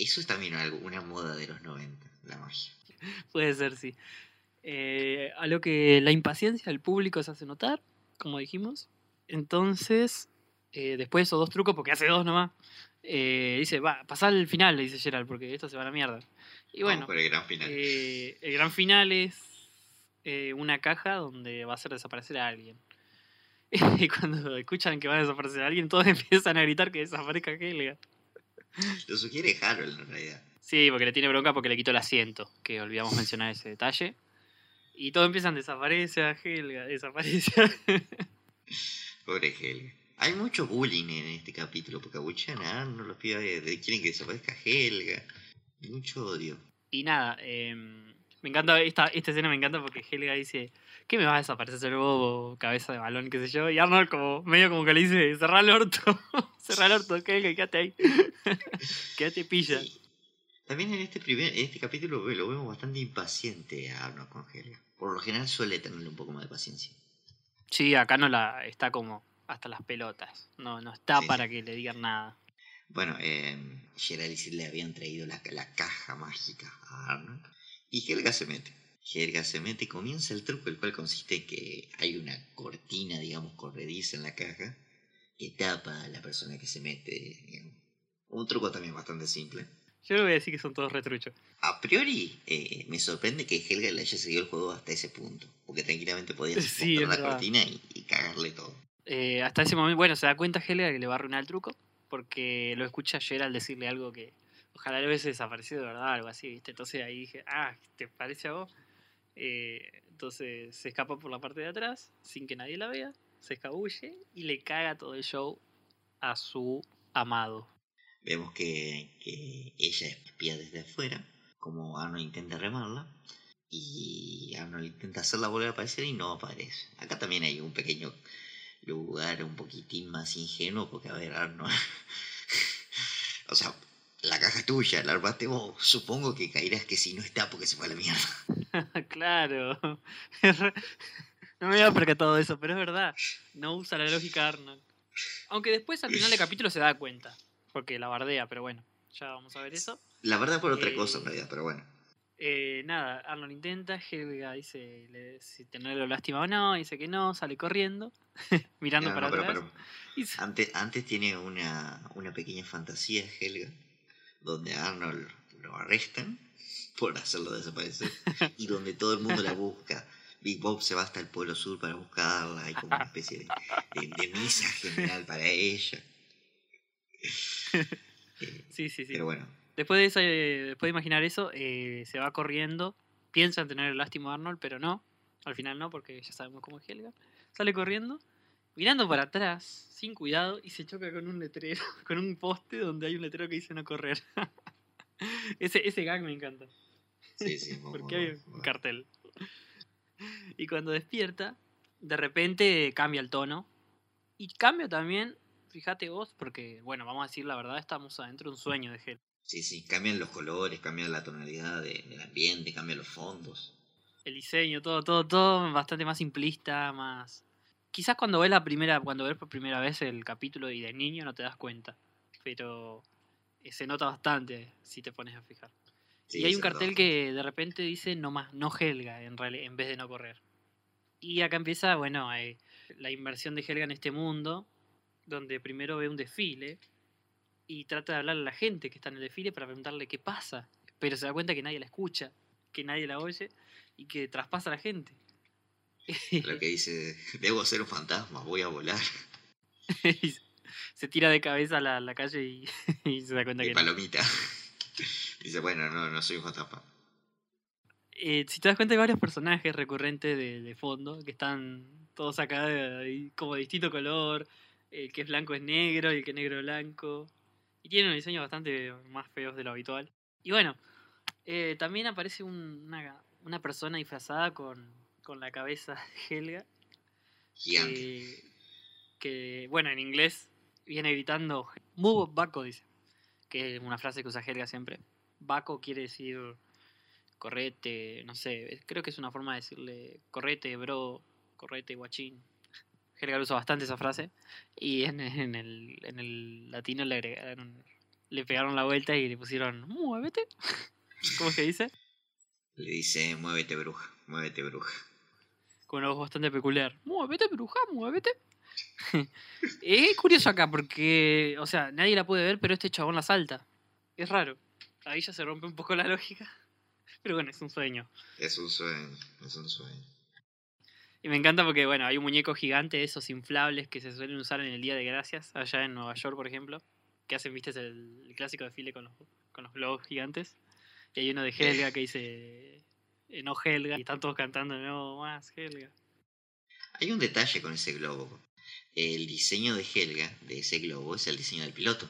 Eso es también algo, una moda de los 90, la magia. Puede ser, sí. Eh, a lo que la impaciencia del público se hace notar, como dijimos. Entonces, eh, después de esos dos trucos, porque hace dos nomás, eh, dice, va, pasar al final, le dice Gerald, porque esto se va a la mierda. Y bueno, por el gran final. Eh, el gran final es una caja donde va a hacer desaparecer a alguien. Y cuando escuchan que va a desaparecer a alguien, todos empiezan a gritar que desaparezca Helga. Lo sugiere Harold en realidad. Sí, porque le tiene bronca porque le quitó el asiento, que olvidamos mencionar ese detalle. Y todos empiezan, desaparece a Helga, desaparece. Pobre Helga. Hay mucho bullying en este capítulo, porque abuchean a Arnold, los pibes de- quieren que desaparezca Helga. Mucho odio. Y nada, eh, me encanta, esta, esta escena me encanta porque Helga dice, ¿qué me va a desaparecer bobo, cabeza de balón, qué sé yo? Y Arnold como, medio como que le dice, cerrá el orto, cerrá el orto, Helga, quédate ahí. quédate pilla. Sí. También en este primer, en este capítulo lo vemos bastante impaciente a Arnold con Helga. Por lo general suele tenerle un poco más de paciencia. Sí, acá no la está como hasta las pelotas. No, no está Sí, para sí. que le digan nada. Bueno, eh, Gerald y le habían traído la, la caja mágica a Arnold. Y Helga se mete. Helga se mete y comienza el truco, el cual consiste en que hay una cortina, digamos, corrediza en la caja que tapa a la persona que se mete. digamos. Un truco también bastante simple. Yo le voy a decir que son todos retruchos. A priori, eh, me sorprende que Helga le haya seguido el juego hasta ese punto. Porque tranquilamente podías Sí, la verdad. cortina y, y cagarle todo. Eh, hasta ese momento, bueno, se da cuenta Helga que le va a arruinar el truco. Porque lo escucha Gerald decirle algo que ojalá lo hubiese desaparecido de verdad, algo así, ¿viste? Entonces ahí dije, ah, ¿te parece a vos? Eh, entonces se escapa por la parte de atrás, sin que nadie la vea, se escabulle y le caga todo el show a su amado. Vemos que, que ella espía desde afuera, como Arnold intenta remarla, y Arnold intenta hacerla volver a aparecer y no aparece. Acá también hay un pequeño lugar un poquitín más ingenuo, porque a ver, Arnold. o sea, la caja tuya, la armaste vos. Supongo que caerás que si no está porque se fue a la mierda. claro. no me había percatado de eso, pero es verdad. No usa la lógica Arnold. Aunque después al final del capítulo se da cuenta. Porque la bardea, pero bueno, ya vamos a ver eso. La verdad por otra Eh, cosa en realidad, pero bueno. Eh, nada, Arnold intenta, Helga dice le- si tenerlo lástima o no, dice que no, sale corriendo, mirando No, para no, pero- atrás. pero y se- antes, antes tiene una, una pequeña fantasía, Helga, donde a Arnold lo arrestan por hacerlo desaparecer y donde todo el mundo la busca. Big Bob se va hasta el Polo Sur para buscarla, hay como una especie de, de, de misa general para ella. Eh, sí, sí, sí. Pero bueno, Después de, eso, eh, después de imaginar eso, eh, se va corriendo, piensa en tener el lástima a Arnold, pero no, al final no, porque ya sabemos cómo es Helga. Sale corriendo, mirando para atrás, sin cuidado, y se choca con un letrero, con un poste donde hay un letrero que dice no correr. ese, ese gag me encanta. sí, sí. porque hay un cartel. Y cuando despierta, de repente cambia el tono. Y cambia también, fíjate vos, porque, bueno, vamos a decir la verdad, estamos adentro de un sueño de Helga. Sí, sí, cambian los colores, cambian la tonalidad de- del ambiente, cambian los fondos. el diseño, todo, todo, todo bastante más simplista, más. Quizás cuando ves la primera, cuando ves por primera vez el capítulo y de niño no te das cuenta. Pero eh, se nota bastante si te pones a fijar. Sí, y hay un cartel que de repente dice no más, no Helga en, en vez de no correr. Y acá empieza, bueno, eh, la inmersión de Helga en este mundo, donde primero ve un desfile y trata de hablar a la gente que está en el desfile para preguntarle qué pasa. Pero se da cuenta que nadie la escucha, que nadie la oye y que traspasa a la gente. Lo que dice, debo ser un fantasma, voy a volar. Y se tira de cabeza a la, la calle y, y se da cuenta De que no. palomita. Dice, bueno, no, no soy un fantasma. Eh, si te das cuenta hay varios personajes recurrentes de, de fondo que están todos acá de, como de distinto color. El que es blanco es negro y el que es negro es blanco. Y tienen un diseño bastante más feos de lo habitual. Y bueno, eh, también aparece un- una, una persona disfrazada con, con la cabeza de Helga. Que, que, bueno, en inglés viene gritando Move Baco, dice. Que es una frase que usa Helga siempre. Baco quiere decir correte, no sé, creo que es una forma de decirle correte, bro, correte, guachín. Helga usa bastante esa frase. Y en, en el, en el latino le agregaron, le pegaron la vuelta y le pusieron muévete. ¿Cómo es que dice? Le dice, muévete bruja, muévete bruja. Con una voz bastante peculiar. Muévete, bruja, muévete. es curioso acá porque, o sea, nadie la puede ver, pero este chabón la salta. Es raro. Ahí ya se rompe un poco la lógica. Pero bueno, es un sueño. Es un sueño, es un sueño. Y me encanta porque, bueno, hay un muñeco gigante de esos inflables que se suelen usar en el Día de Gracias, allá en Nueva York, por ejemplo. Que hacen, viste, el, el clásico desfile con los, con los globos gigantes. Y hay uno de Helga que dice, no Helga. Y están todos cantando, no más Helga. Hay un detalle con ese globo. El diseño de Helga, de ese globo, es el diseño del piloto.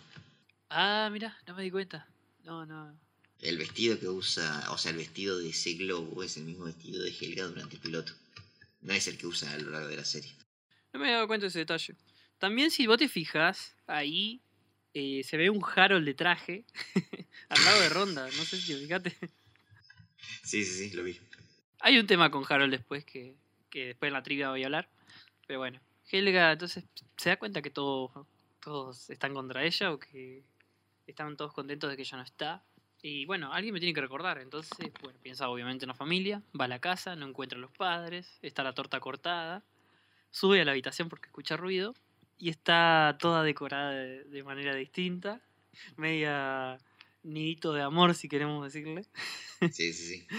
Ah, mira, no me di cuenta. No, no. El vestido que usa, o sea, el vestido de ese globo es el mismo vestido de Helga durante el piloto. No es el que usa a lo largo de la serie. No me he dado cuenta de ese detalle. También si vos te fijas, ahí eh, se ve un Harold de traje al lado de Ronda. No sé si fíjate. Sí, sí, sí, lo vi. Hay un tema con Harold después que, que después en la trivia voy a hablar. Pero bueno, Helga entonces se da cuenta que todos, están contra ella o que están todos contentos de que ella no está. Y bueno, alguien me tiene que recordar. Entonces, bueno, piensa obviamente en la familia, va a la casa, no encuentra a los padres, está la torta cortada, sube a la habitación porque escucha ruido y está toda decorada de, de manera distinta, media nidito de amor si queremos decirle. Sí, sí, sí.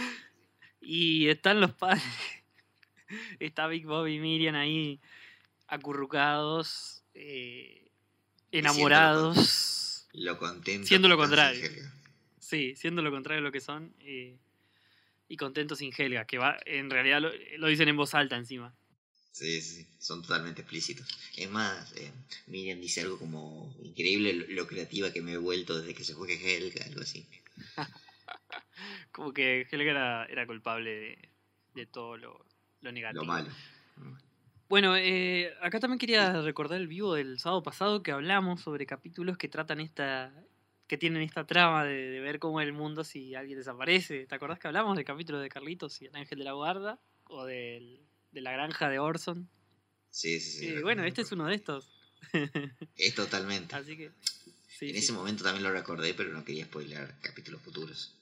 Y están los padres. Está Big Bob y Miriam ahí acurrucados, eh, enamorados. Lo contento. Siendo lo contrario. Sí, siendo lo contrario de lo que son. eh, y contentos sin Helga, que va, en realidad lo, lo dicen en voz alta encima. Sí, sí, son totalmente explícitos. Es más, eh, Miriam dice algo como increíble lo, lo creativa que me he vuelto desde que se fue Helga, algo así. Como que Helga era, era culpable de, de todo lo, lo negativo. Lo malo. Bueno, eh, acá también quería recordar el vivo del sábado pasado que hablamos sobre capítulos que tratan esta. que tienen esta trama de, de ver cómo es el mundo si alguien desaparece. ¿Te acordás que hablamos del capítulo de Carlitos y el ángel de la guarda? O del, de la granja de Orson. Sí, sí, sí. Eh, bueno, este es uno de estos. Es totalmente. Así que. sí, en sí. ese momento también lo recordé, pero no quería spoiler capítulos futuros.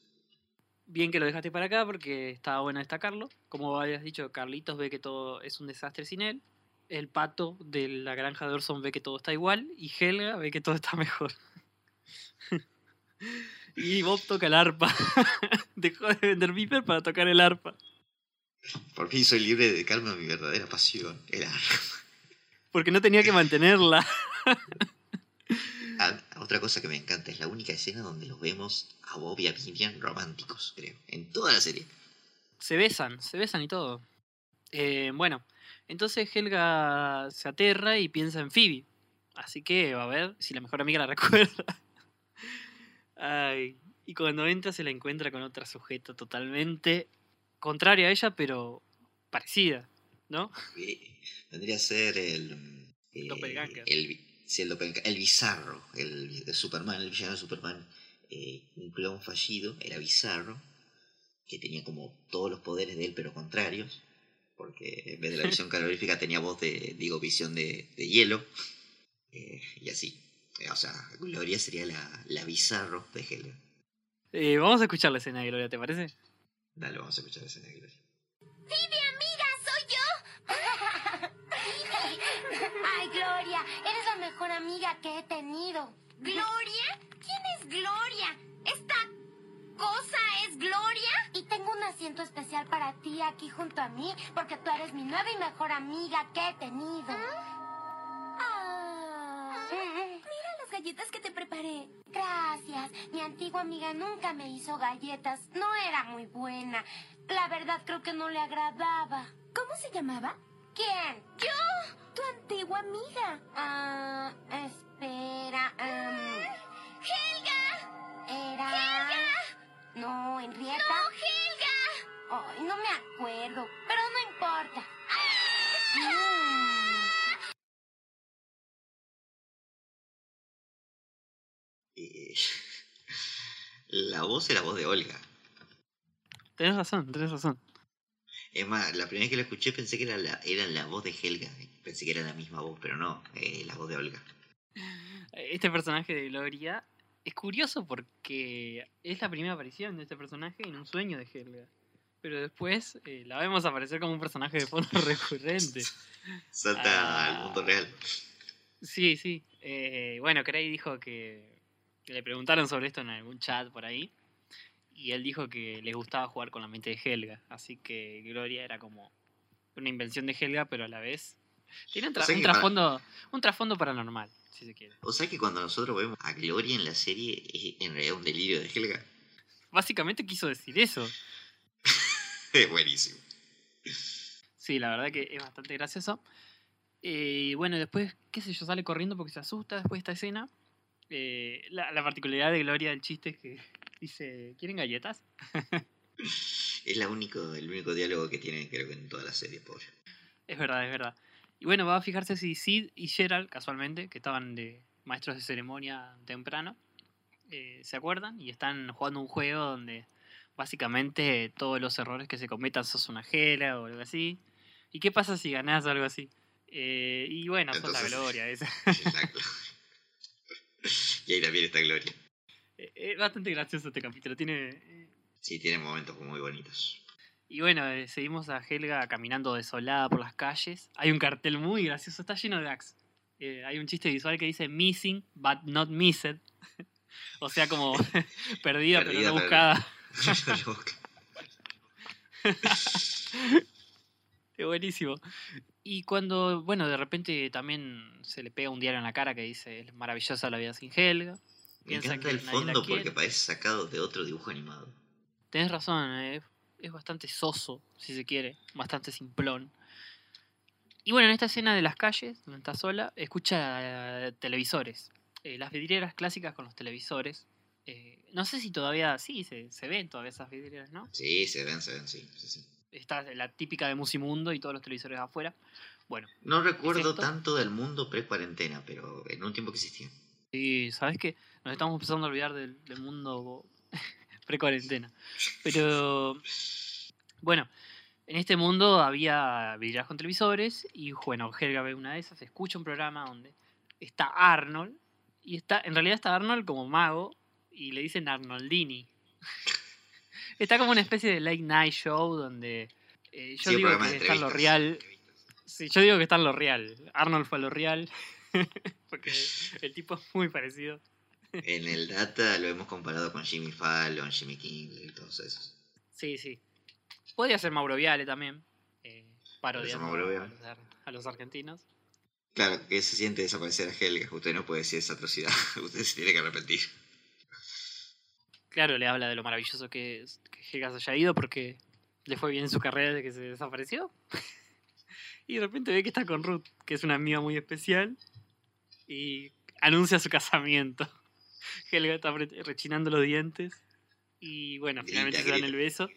Bien que lo dejaste para acá porque estaba bueno destacarlo. Como habías dicho, Carlitos ve que todo es un desastre sin él. El pato de la granja de Orson ve que todo está igual. Y Helga ve que todo está mejor. y Bob toca el arpa. Dejó de vender Viper para tocar el arpa. Por fin soy libre de dedicarme a mi verdadera pasión, el arma. Porque no tenía que mantenerla. Ah, otra cosa que me encanta es la única escena donde los vemos a Bob y a Vivian románticos, creo, en toda la serie. Se besan, se besan y todo. Eh, bueno, entonces Helga se aterra y piensa en Phoebe. Así que va a ver si la mejor amiga la recuerda. Ay, y cuando entra se la encuentra con otra sujeta totalmente contraria a ella, pero parecida, ¿no? Vendría a ser el. mm, eh, Doppelganger. El, sí, el, el bizarro, el, Superman, el villano de Superman, eh, un clon fallido, era bizarro, que tenía como todos los poderes de él, pero contrarios, porque en vez de la visión calorífica tenía voz de, digo, visión de, de hielo, eh, y así. O sea, Gloria sería la, la bizarro de Helga. Eh, vamos a escuchar la escena de Gloria, ¿te parece? Dale, vamos a escuchar esa de Gloria. amiga, soy yo. Ay, Gloria, eres la mejor amiga que he tenido. ¿Gloria? ¿Quién es Gloria? ¿Esta cosa es Gloria? Y tengo un asiento especial para ti aquí junto a mí, porque tú eres mi nueva y mejor amiga que he tenido. Ah. Mira las galletas que te preparé. Gracias. Mi antigua amiga nunca me hizo galletas. No era muy buena. La verdad creo que no le agradaba. ¿Cómo se llamaba? ¿Quién? Yo. Tu antigua amiga. Ah, espera. Helga. Era. Helga. No, Henrietta. No, Helga. Ay, no me acuerdo, pero no importa. Mm. la voz era voz de Olga. Tenés razón, tenés razón. Es más, la primera vez que la escuché pensé que era la, era la voz de Helga. Pensé que era la misma voz, pero no, eh, la voz de Olga. Este personaje de Gloria es curioso porque es la primera aparición de este personaje en un sueño de Helga. Pero después eh, la vemos aparecer como un personaje de fondo recurrente. Salta Ah. al mundo real. Sí, sí. Eh, bueno, Cray dijo que, que le preguntaron sobre esto en algún chat por ahí. Y él dijo que le gustaba jugar con la mente de Helga. Así que Gloria era como una invención de Helga, pero a la vez tiene un, tra- O sea un que pa- trasfondo, un trasfondo paranormal, si se quiere. O sea que cuando nosotros vemos a Gloria en la serie, es en realidad un delirio de Helga. Básicamente quiso decir eso. Es buenísimo. Sí, la verdad que es bastante gracioso. Eh, bueno, después, qué sé yo, sale corriendo porque se asusta después de esta escena. Eh, la, la particularidad de Gloria del chiste es que dice, ¿quieren galletas? Es la único, el único diálogo que tiene, creo que en toda la serie, pobre. Es verdad, es verdad. Y bueno, va a fijarse si Sid y Gerald, casualmente, que estaban de maestros de ceremonia temprano, eh, se acuerdan y están jugando un juego donde básicamente todos los errores que se cometan sos una gela o algo así. ¿Y qué pasa si ganás o algo así? Eh, y bueno, sos la Entonces- gloria esa. Es la Gloria. y ahí también está Gloria. Eh, Es bastante gracioso este capítulo. Tiene. eh, Sí, tiene momentos muy bonitos. Y bueno, eh, seguimos a Helga caminando desolada por las calles. Hay un cartel muy gracioso, está lleno de gags. Eh, hay un chiste visual que dice missing but not missed. o sea, como perdida, pero no pero- buscada. Es buenísimo. Y cuando, bueno, de repente también se le pega un diario en la cara que dice es maravillosa la vida sin Helga. Me Piensa encanta que el fondo porque parece sacado de otro dibujo animado. Tenés razón, eh, es bastante soso, si se quiere, bastante simplón. Y bueno, en esta escena de las calles, donde está sola, escucha eh, televisores. Eh, las vidrieras clásicas con los televisores. Eh, no sé si todavía, sí, se, se ven todavía esas vidrieras, ¿no? Sí, se ven, se ven, sí. sí, sí. Está la típica de Musimundo y todos los televisores afuera. Bueno, No recuerdo tanto del mundo pre-cuarentena, pero en un tiempo que existía. y ¿sabes qué? Nos estamos empezando a olvidar del, del mundo pre-cuarentena. Pero, bueno, en este mundo había vidrieras con televisores y, bueno, Helga ve una de esas, escucha un programa donde está Arnold y está, en realidad está Arnold como mago y le dicen Arnoldini. está como una especie de late night show donde eh, yo Sí, digo que está en lo real. Sí, yo digo que está en lo real. Arnold fue a lo real. porque el tipo es muy parecido. En el data lo hemos comparado con Jimmy Fallon, Jimmy Kimmel y todos esos. Sí, sí. Podría ser Mauro Viale también. Eh, parodiando Mauro a, a los argentinos. Claro, que se siente desaparecer a Helga. Usted no puede decir esa atrocidad. Usted se tiene que arrepentir. Claro, le habla de lo maravilloso que es que Helga se haya ido porque le fue bien en su carrera desde que se desapareció. y de repente ve que está con Ruth, que es una amiga muy especial, y anuncia su casamiento. Helga está re- rechinando los dientes y bueno, Grita, finalmente se dan grita. el beso.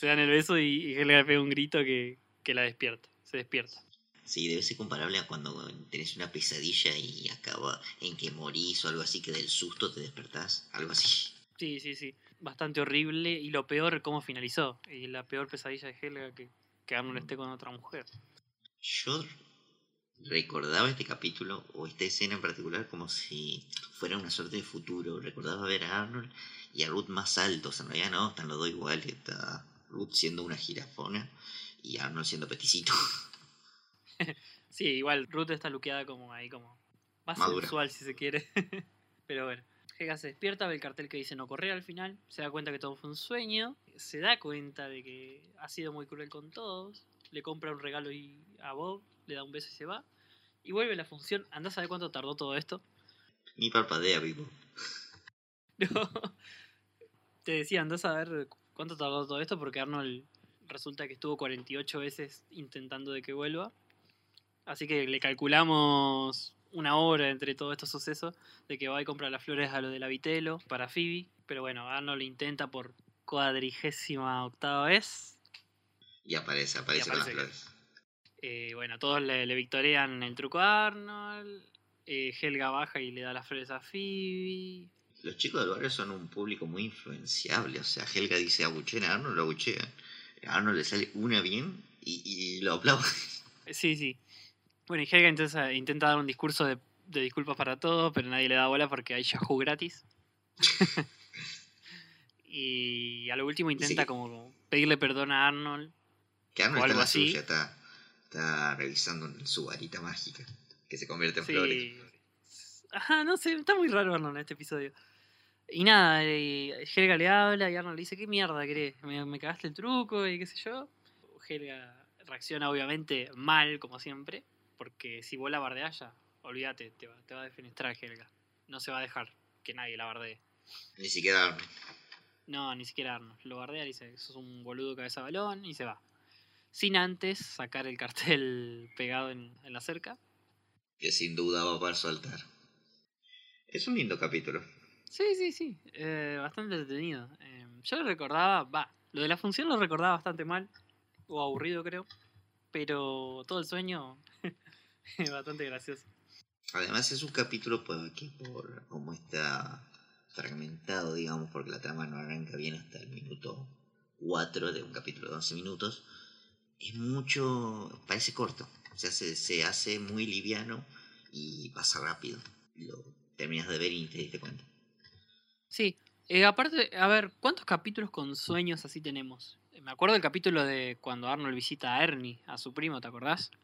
Se dan el beso y, y Helga le pega un grito que, que la despierta. Se despierta. Sí, debe ser comparable a cuando tenés una pesadilla y acaba en que morís o algo así, que del susto te despertás. Algo así. Sí, sí, sí. Bastante horrible. Y lo peor, cómo finalizó. Y la peor pesadilla de Helga que, que Arnold esté con otra mujer. Yo recordaba este capítulo o esta escena en particular como si fuera una suerte de futuro. Recordaba ver a Arnold y a Ruth más altos. En realidad no, están los dos iguales. Está Ruth siendo una jirafona y Arnold siendo peticito. Sí, igual Ruth está luqueada como ahí, como más Madura. sensual si se quiere. Pero bueno. Helga se despierta, ve el cartel que dice no correr al final, se da cuenta que todo fue un sueño, se da cuenta de que ha sido muy cruel con todos, le compra un regalo y a Bob, le da un beso y se va, y vuelve la función, anda a saber cuánto tardó todo esto. Ni parpadea, vivo. No. Te decía, andás a ver cuánto tardó todo esto, porque Arnold resulta que estuvo 48 veces intentando de que vuelva. Así que le calculamos una hora entre todos estos sucesos de que va y compra las flores a lo de la Vitelo para Phoebe. Pero bueno, Arnold lo intenta por cuadrigésima octava vez. Y aparece, aparece, con las flores. Eh, bueno, todos le, le victorean el truco a Arnold. Eh, Helga baja y le da las flores a Phoebe. Los chicos del barrio son un público muy influenciable. O sea, Helga dice abucheen a Arnold, lo abuchean. A Arnold le sale una bien y, y lo aplauden. Sí, sí. Bueno, y Helga intenta, intenta dar un discurso de, de disculpas para todos, pero nadie le da bola porque hay Yahoo gratis. y a lo último intenta Sí. como pedirle perdón a Arnold. Que Arnold O está algo así. suya, está, está revisando su varita mágica. Que se convierte en flores. Sí. Ajá, no sé, está muy raro Arnold en este episodio. Y nada, Helga le habla y Arnold le dice, ¿qué mierda querés? ¿Me, me cagaste el truco y qué sé yo? Helga reacciona obviamente mal, como siempre, porque si vos la bardeás ya, olvídate, te va, te va a defenestrar Helga. No se va a dejar que nadie la bardee. Ni siquiera Arnold. No, ni siquiera Arnold. Lo bardea y dice, sos un boludo cabeza balón y se va. Sin antes sacar el cartel pegado en, en la cerca. Que sin duda va para su altar. Es un lindo capítulo. Sí, sí, sí. eh, bastante entretenido. Eh, yo lo recordaba, va, lo de la función lo recordaba bastante mal, o aburrido creo, pero todo el sueño bastante gracioso. Además es un capítulo por, que por como está fragmentado, digamos, porque la trama no arranca bien hasta el minuto 4 de un capítulo de 11 minutos, es mucho, parece corto, o sea, se, se hace muy liviano y pasa rápido. Lo terminas de ver y te diste cuenta. Sí, eh, aparte, a ver, ¿cuántos capítulos con sueños así tenemos? Me acuerdo del capítulo de cuando Arnold visita a Ernie, a su primo, ¿te acordás?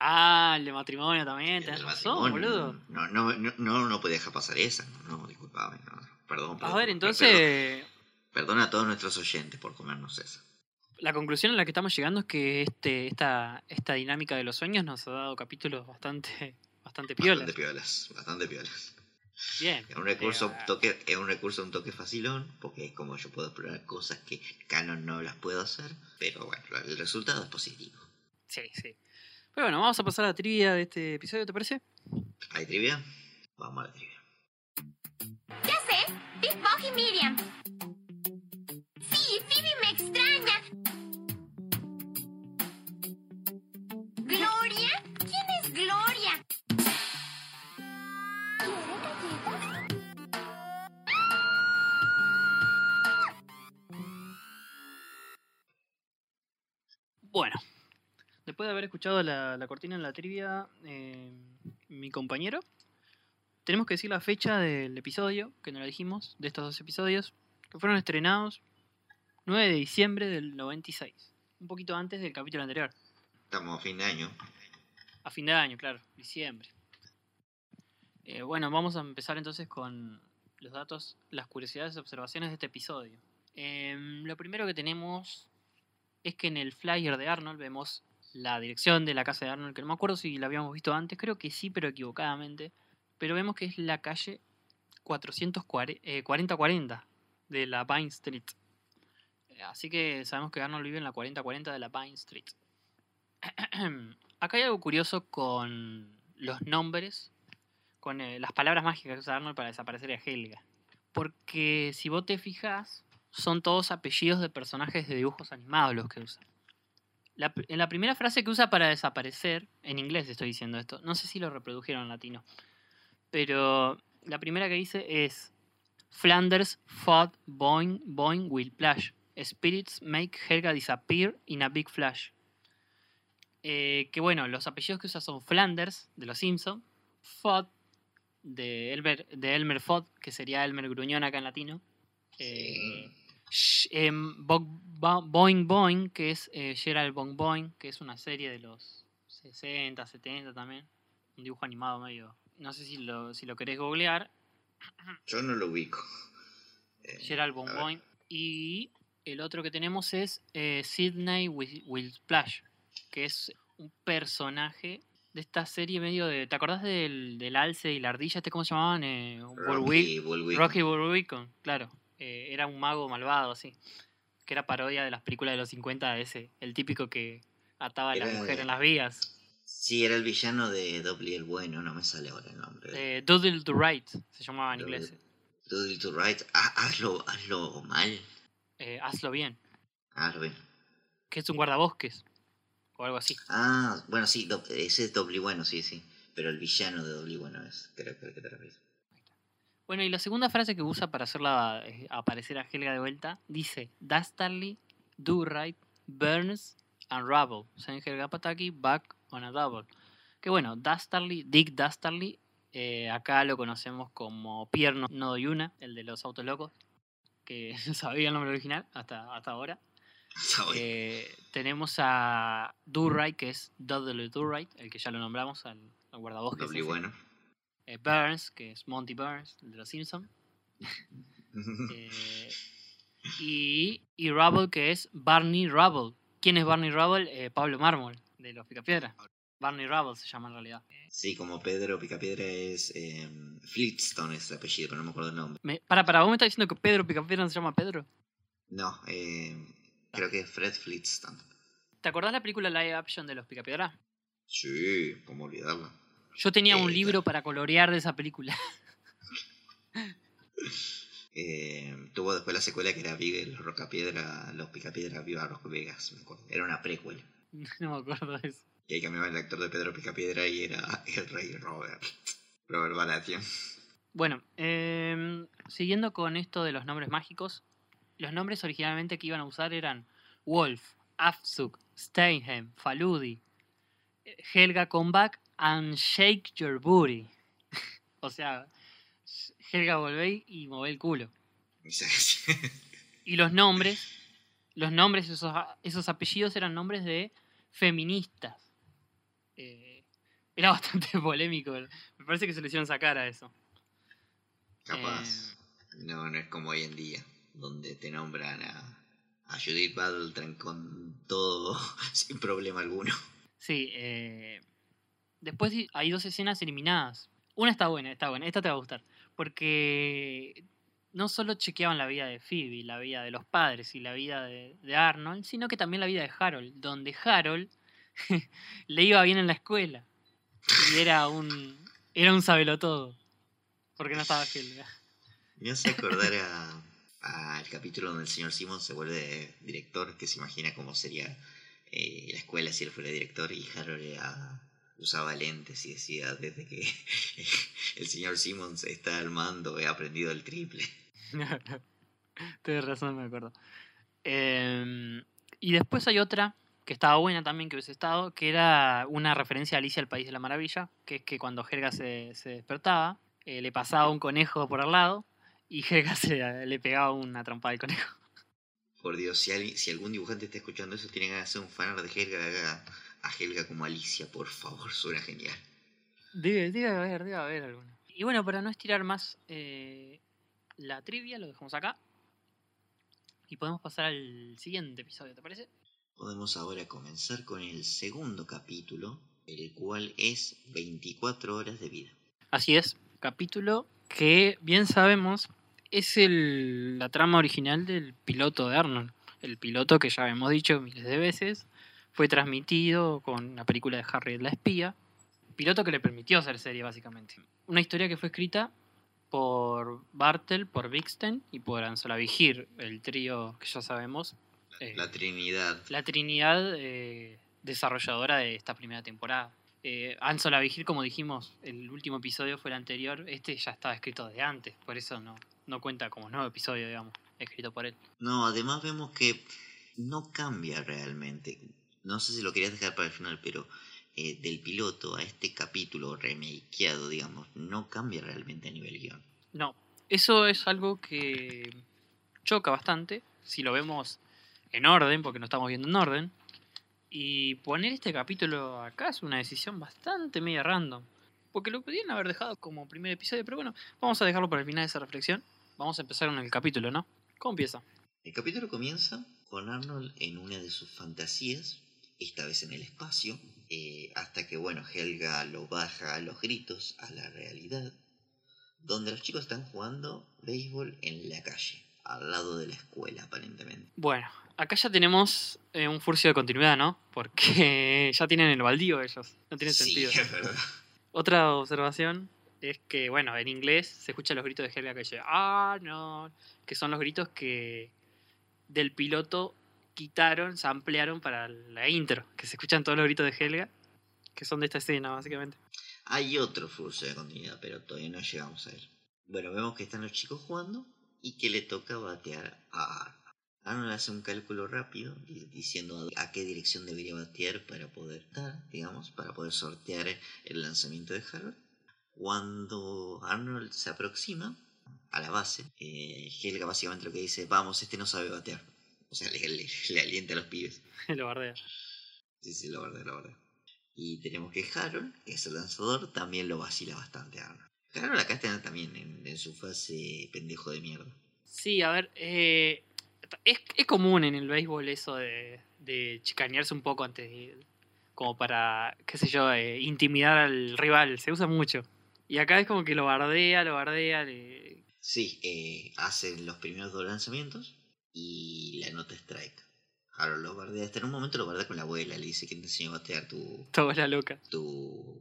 Ah, el de matrimonio también, El tenés razón, boludo. No, no, no, no, no podía dejar pasar esa. No, no, disculpame. No, perdón, A ver, entonces, Perdón a todos nuestros oyentes por comernos esa. la conclusión a la que estamos llegando es que este, esta, esta dinámica de los sueños nos ha dado capítulos bastante, bastante piolas. Bastante piolas, bastante piolas. Bien. Es un recurso, Eh, un toque, es un recurso un toque facilón, porque es como yo puedo explorar cosas que Canon no las puedo hacer, pero bueno, el resultado es positivo. Sí, sí. Pero bueno, vamos a pasar a la trivia de este episodio, ¿te parece? ¿Hay trivia? Vamos a la trivia. Ya sé, Big Bog y Miriam. Sí, Phoebe me extraña. ¿Gloria? ¿Quién es Gloria? Bueno, después de haber escuchado la, la cortina en la trivia, eh, mi compañero, tenemos que decir la fecha del episodio, que no la dijimos, de estos dos episodios, que fueron estrenados 9 de diciembre del 96, un poquito antes del capítulo anterior, Estamos a fin de año. a fin de año, claro, diciembre. Eh, bueno, vamos a empezar entonces con los datos, las curiosidades y observaciones de este episodio. Em, lo primero que tenemos es que en el flyer de Arnold vemos la dirección de la casa de Arnold, que no me acuerdo si la habíamos visto antes, creo que sí, pero equivocadamente. Pero vemos que es la calle 440 de la Pine Street. Eh, Así que sabemos que Arnold vive en la 4040 de la Pine Street. Acá hay algo curioso con los nombres, con eh, las palabras mágicas que usa Arnold para desaparecer a Helga. Porque si vos te fijas, son todos apellidos de personajes de dibujos animados los que usa. La en la primera frase que usa para desaparecer, en inglés estoy diciendo esto, no sé si lo reprodujeron en latino, pero la primera que dice es Flanders fought Boing Boing will Flash. Spirits make Helga disappear in a big flash. Eh, que bueno, los apellidos que usa son Flanders, de los Simpsons, Fod, de Elmer, de Elmer Fudd, que sería Elmer Gruñón acá en latino. Eh, Sh- Bo- Bo- Boing Boing, que es eh, Gerald Boing Boing, que es una serie de los 60, 70 también. Un dibujo animado medio. No sé si lo, si lo querés googlear. Yo no lo ubico. Eh, Gerald Boing. Boing. Y el otro que tenemos es eh, Sidney Wi- Will Splash, que es un personaje de esta serie medio de. ¿Te acordás del, del alce y la ardilla? ¿Este cómo se llamaban? Eh, Rocky Bullwig. Rocky Bullwicon, claro. Eh, era un mago malvado, así. Que era parodia de las películas de los 50, ese. El típico que ataba a la Era mujer en las vías. Sí, era el villano de Doble el Bueno, no me sale ahora el nombre. Eh, Doodle to Right, se llamaba en Doodle. inglés. Doodle to Right. Ah, hazlo, hazlo mal. Eh, hazlo bien. Hazlo bien. Que es un guardabosques. O algo así. Ah, bueno, sí, ese es Doble Bueno, sí, sí. Pero el villano de Doble Bueno es, creo que el que te refieres. Bueno, y la segunda frase que usa para hacerla eh, aparecer a Helga de vuelta dice: Dastardly, do right, burns and rubble. Send Helga Pataki back on a double. Que bueno, Dastardly, Dick Dastardly, eh, acá lo conocemos como Pierre No, no doy una, el de los autos locos, que no sabía el nombre original hasta, hasta ahora. Eh, tenemos a Durright, que es Dudley Durright, el que ya lo nombramos, al, al guardabosques. Bueno. Eh, Burns, que es Monty Burns, el de los Simpsons. Eh, y, y Rubble, que es Barney Rubble. ¿Quién es Barney Rubble? Eh, Pablo Mármol, de los Picapiedra. Barney Rubble se llama en realidad. sí, como Pedro Picapiedra es eh, Flintstone es el apellido, pero no me acuerdo el nombre. Me- para, para, ¿vos me estás diciendo que Pedro Picapiedra no se llama Pedro? No, eh, creo que es Fred Flintstone. ¿Te acordás la película live action de los Picapiedra? Sí, ¿cómo olvidarlo? Yo tenía Eh, un libro para colorear de esa película. Eh, tuvo después la secuela que era Vive los Rocapiedra, los Picapiedra Viva Rosco Vegas, me acuerdo. Era una precuela. no me acuerdo de eso. Y ahí cambiaba el actor de Pedro Picapiedra y era el rey Robert. Robert Baratheon. Bueno, em, siguiendo con esto de los nombres mágicos, los nombres originalmente que iban a usar eran Wolf, Afzuk, Steinheim, Faludi, eh, Helga Comeback and Shake Your Booty. o sea, Helga volvé y mové el culo. Y los nombres, los nombres, esos, esos apellidos eran nombres de feministas. Eh, era bastante polémico. Me parece que se le hicieron sacar a eso. Capaz. No, no es como hoy en día, donde te nombran a, a Judith Battletran con todo, sin problema alguno. Sí, eh, después hay dos escenas eliminadas. Una está buena, está buena, esta te va a gustar. porque no solo chequeaban la vida de Phoebe, la vida de los padres y la vida de, Arnold, sino que también la vida de Harold, donde Harold le iba bien en la escuela y era un era un sabelotodo, porque no estaba Helga. Me hace acordar al capítulo donde el señor Simon se vuelve director, que se imagina cómo sería eh, la escuela si él fuera director y Harold era- usaba lentes y decía desde que el señor Simmons está al mando he aprendido el triple. Tienes razón, me acuerdo. Em, y después hay otra que estaba buena también que hubiese estado, que era una referencia a Alicia al País de la Maravilla, que es que cuando Helga se, se despertaba, eh, le pasaba un conejo por al lado y Helga se, le pegaba una trompada al conejo. Por Dios, si, alguien- si algún dibujante está escuchando eso, tiene que hacer un fanart de Helga, a Helga como Alicia, por favor, suena genial. Debe, debe haber, debe haber alguna. Y bueno, para no estirar más eh, la trivia, lo dejamos acá. Y podemos pasar al siguiente episodio, ¿te parece? Podemos ahora comenzar con el segundo capítulo, el cual es 24 horas de vida. Así es, capítulo que bien sabemos es el, la trama original del piloto de Arnold. El piloto que ya hemos dicho miles de veces fue transmitido con la película de Harriet la espía. Piloto que le permitió hacer serie básicamente. Una historia que fue escrita por Bartel, por Bixten y por Anzola Vigir, el trío que ya sabemos. eh, La Trinidad. la Trinidad eh, desarrolladora de esta primera temporada. Eh, Anzola Vigil, como dijimos, el último episodio fue el anterior. Este ya estaba escrito desde antes, por eso no, no cuenta como nuevo episodio, digamos, escrito por él. No, además vemos que no cambia realmente. No sé si lo querías dejar para el final, pero eh, del piloto a este capítulo remakeado, digamos, no cambia realmente a nivel guion. No, eso es algo que choca bastante si lo vemos en orden, porque no estamos viendo en orden. Y poner este capítulo acá es una decisión bastante media random. Porque lo podrían haber dejado como primer episodio, pero bueno, vamos a dejarlo para el final de esa reflexión. Vamos a empezar con el capítulo, ¿no? ¿Cómo empieza? El capítulo comienza con Arnold en una de sus fantasías, esta vez en el espacio, eh, hasta que, bueno, Helga lo baja a los gritos a la realidad, donde los chicos están jugando béisbol en la calle, al lado de la escuela, aparentemente. Bueno, acá ya tenemos eh, un furcio de continuidad, ¿no? Porque ya tienen el baldío ellos. No tiene sí, sentido. es verdad. Otra observación es que, bueno, en inglés se escuchan los gritos de Helga que dice, ah, no, que son los gritos que del piloto quitaron, se ampliaron para la intro, que se escuchan todos los gritos de Helga, que son de esta escena, básicamente. Hay otro furcio de continuidad, pero todavía no llegamos a él. Bueno, vemos que están los chicos jugando y que le toca batear a Arnold. Arnold hace un cálculo rápido di- diciendo a qué dirección debería batear para poder dar, digamos, para poder sortear el lanzamiento de Harold. Cuando Arnold se aproxima a la base, eh, Helga básicamente lo que dice, vamos, este no sabe batear. O sea, le, le- le alienta a los pibes. lo bardea. Sí, sí, la verdad, la verdad. Y tenemos que Harold, que es el lanzador, también lo vacila bastante a Arnold. Harold acá está también en, en su fase pendejo de mierda. Sí, a ver, eh, es, es común en el béisbol eso de, de chicanearse un poco antes de... como para, qué sé yo, eh, intimidar al rival, se usa mucho. Y acá es como que lo bardea, lo bardea, le- Sí, eh, hace los primeros dos lanzamientos y la nota strike. Harold lo bardea, hasta en un momento lo bardea con la abuela, le dice que te enseñó a batear tu, toda la loca. tu,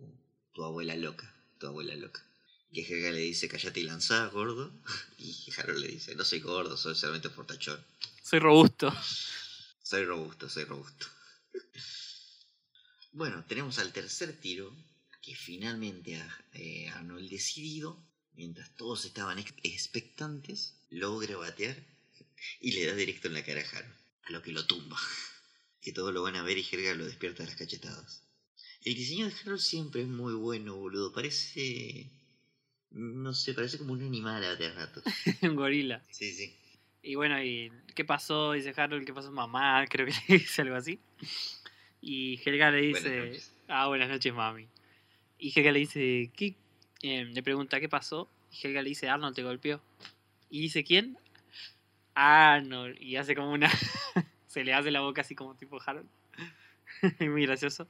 tu abuela loca, tu abuela loca. Y Helga le dice, callate y lanzá, gordo. Y Harold le dice, no soy gordo, soy solamente fortachón. Soy robusto. Soy robusto, soy robusto. Bueno, tenemos al tercer tiro, que finalmente eh, Arnold decidido, mientras todos estaban ex- expectantes, logra batear y le da directo en la cara a Harold, a lo que lo tumba. Que todos lo van a ver y Helga lo despierta a las cachetadas. El diseño de Harold siempre es muy bueno, boludo. Parece... No sé, parece como un animal a de ratos. un gorila. Sí, sí. Y bueno, ¿y qué pasó? Dice Harold, ¿qué pasó mamá? Creo que le dice algo así. Y Helga le dice, ah, buenas noches, mami. Y Helga le dice, ¿qué? Eh, le pregunta, ¿qué pasó? Y Helga le dice, Arnold te golpeó. Y dice, ¿quién? Arnold. Y hace como una... Se le hace la boca así como tipo Harold. es muy gracioso.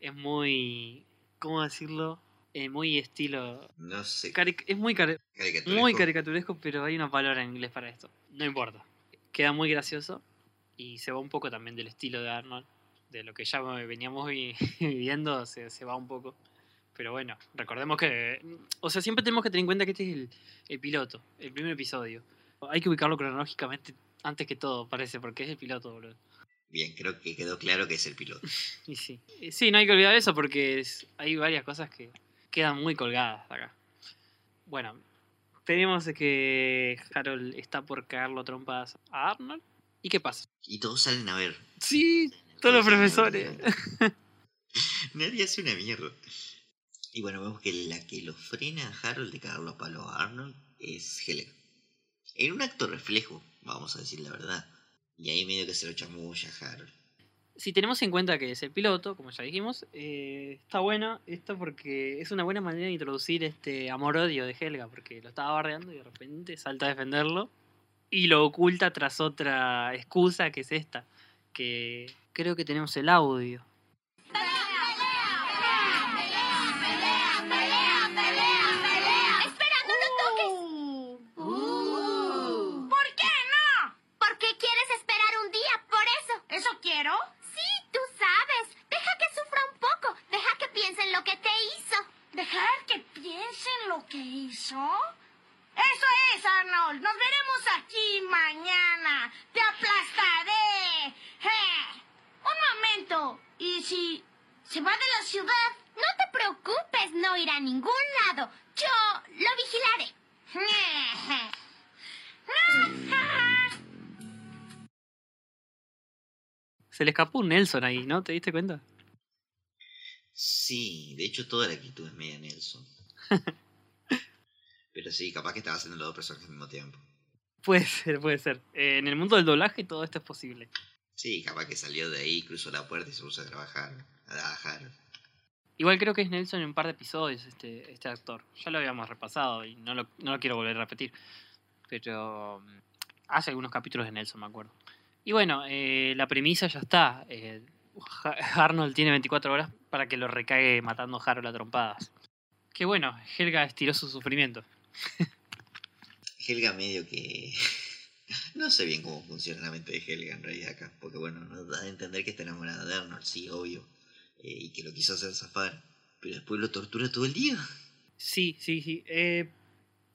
Es muy... ¿Cómo decirlo? eh, muy estilo... No sé. cari- es muy, cari- caricaturesco. muy caricaturesco, pero hay una palabra en inglés para esto. No importa. Queda muy gracioso y se va un poco también del estilo de Arnold. De lo que ya veníamos vi- viviendo, se, se va un poco. Pero bueno, recordemos que... O sea, siempre tenemos que tener en cuenta que este es el, el piloto, el primer episodio. Hay que ubicarlo cronológicamente antes que todo, parece, porque es el piloto, boludo. Bien, creo que quedó claro que es el piloto. Y sí. Eh, Sí, no hay que olvidar eso porque es- hay varias cosas que quedan muy colgadas acá. Bueno, tenemos que Harold está por cagarlo a trompadas a Arnold. ¿Y qué pasa? Y todos salen a ver. Sí, todos los profesores. Nadie hace una mierda. Y bueno, vemos que la que lo frena a Harold de cagarlo a palo a Arnold es Helga. En un acto reflejo, vamos a decir la verdad. Y ahí medio que se lo chamulla Harold. Si tenemos en cuenta que es el piloto, como ya dijimos, eh, está bueno esto porque es una buena manera de introducir este amor-odio de Helga, porque lo estaba bardeando y de repente salta a defenderlo y lo oculta tras otra excusa que es esta, que creo que tenemos el audio. Ciudad? No te preocupes, no irá a ningún lado. Yo lo vigilaré. Se le escapó un Nelson ahí, ¿no? ¿Te diste cuenta? Sí, de hecho toda la actitud es media Nelson. Pero sí, capaz que estaba haciendo los dos personajes al mismo tiempo. Puede ser, puede ser. Eh, en el mundo del doblaje todo esto es posible. Sí, capaz que salió de ahí, cruzó la puerta y se puso a trabajar. A trabajar. Igual creo que es Nelson en un par de episodios este, este actor. Ya lo habíamos repasado y no lo, no lo quiero volver a repetir. Pero mm, hace algunos capítulos de Nelson, me acuerdo. Y bueno, eh, la premisa ya está. Eh, Arnold tiene 24 horas para que lo recague matando a Harold a trompadas. Que bueno, Helga estiró su sufrimiento. Helga medio que... no sé bien cómo funciona la mente de Helga en realidad acá. Porque bueno, nos da a entender que está enamorada de Arnold, sí, obvio. Eh, y que lo quiso hacer zafar. Pero después lo tortura todo el día. Sí, sí, sí. Eh,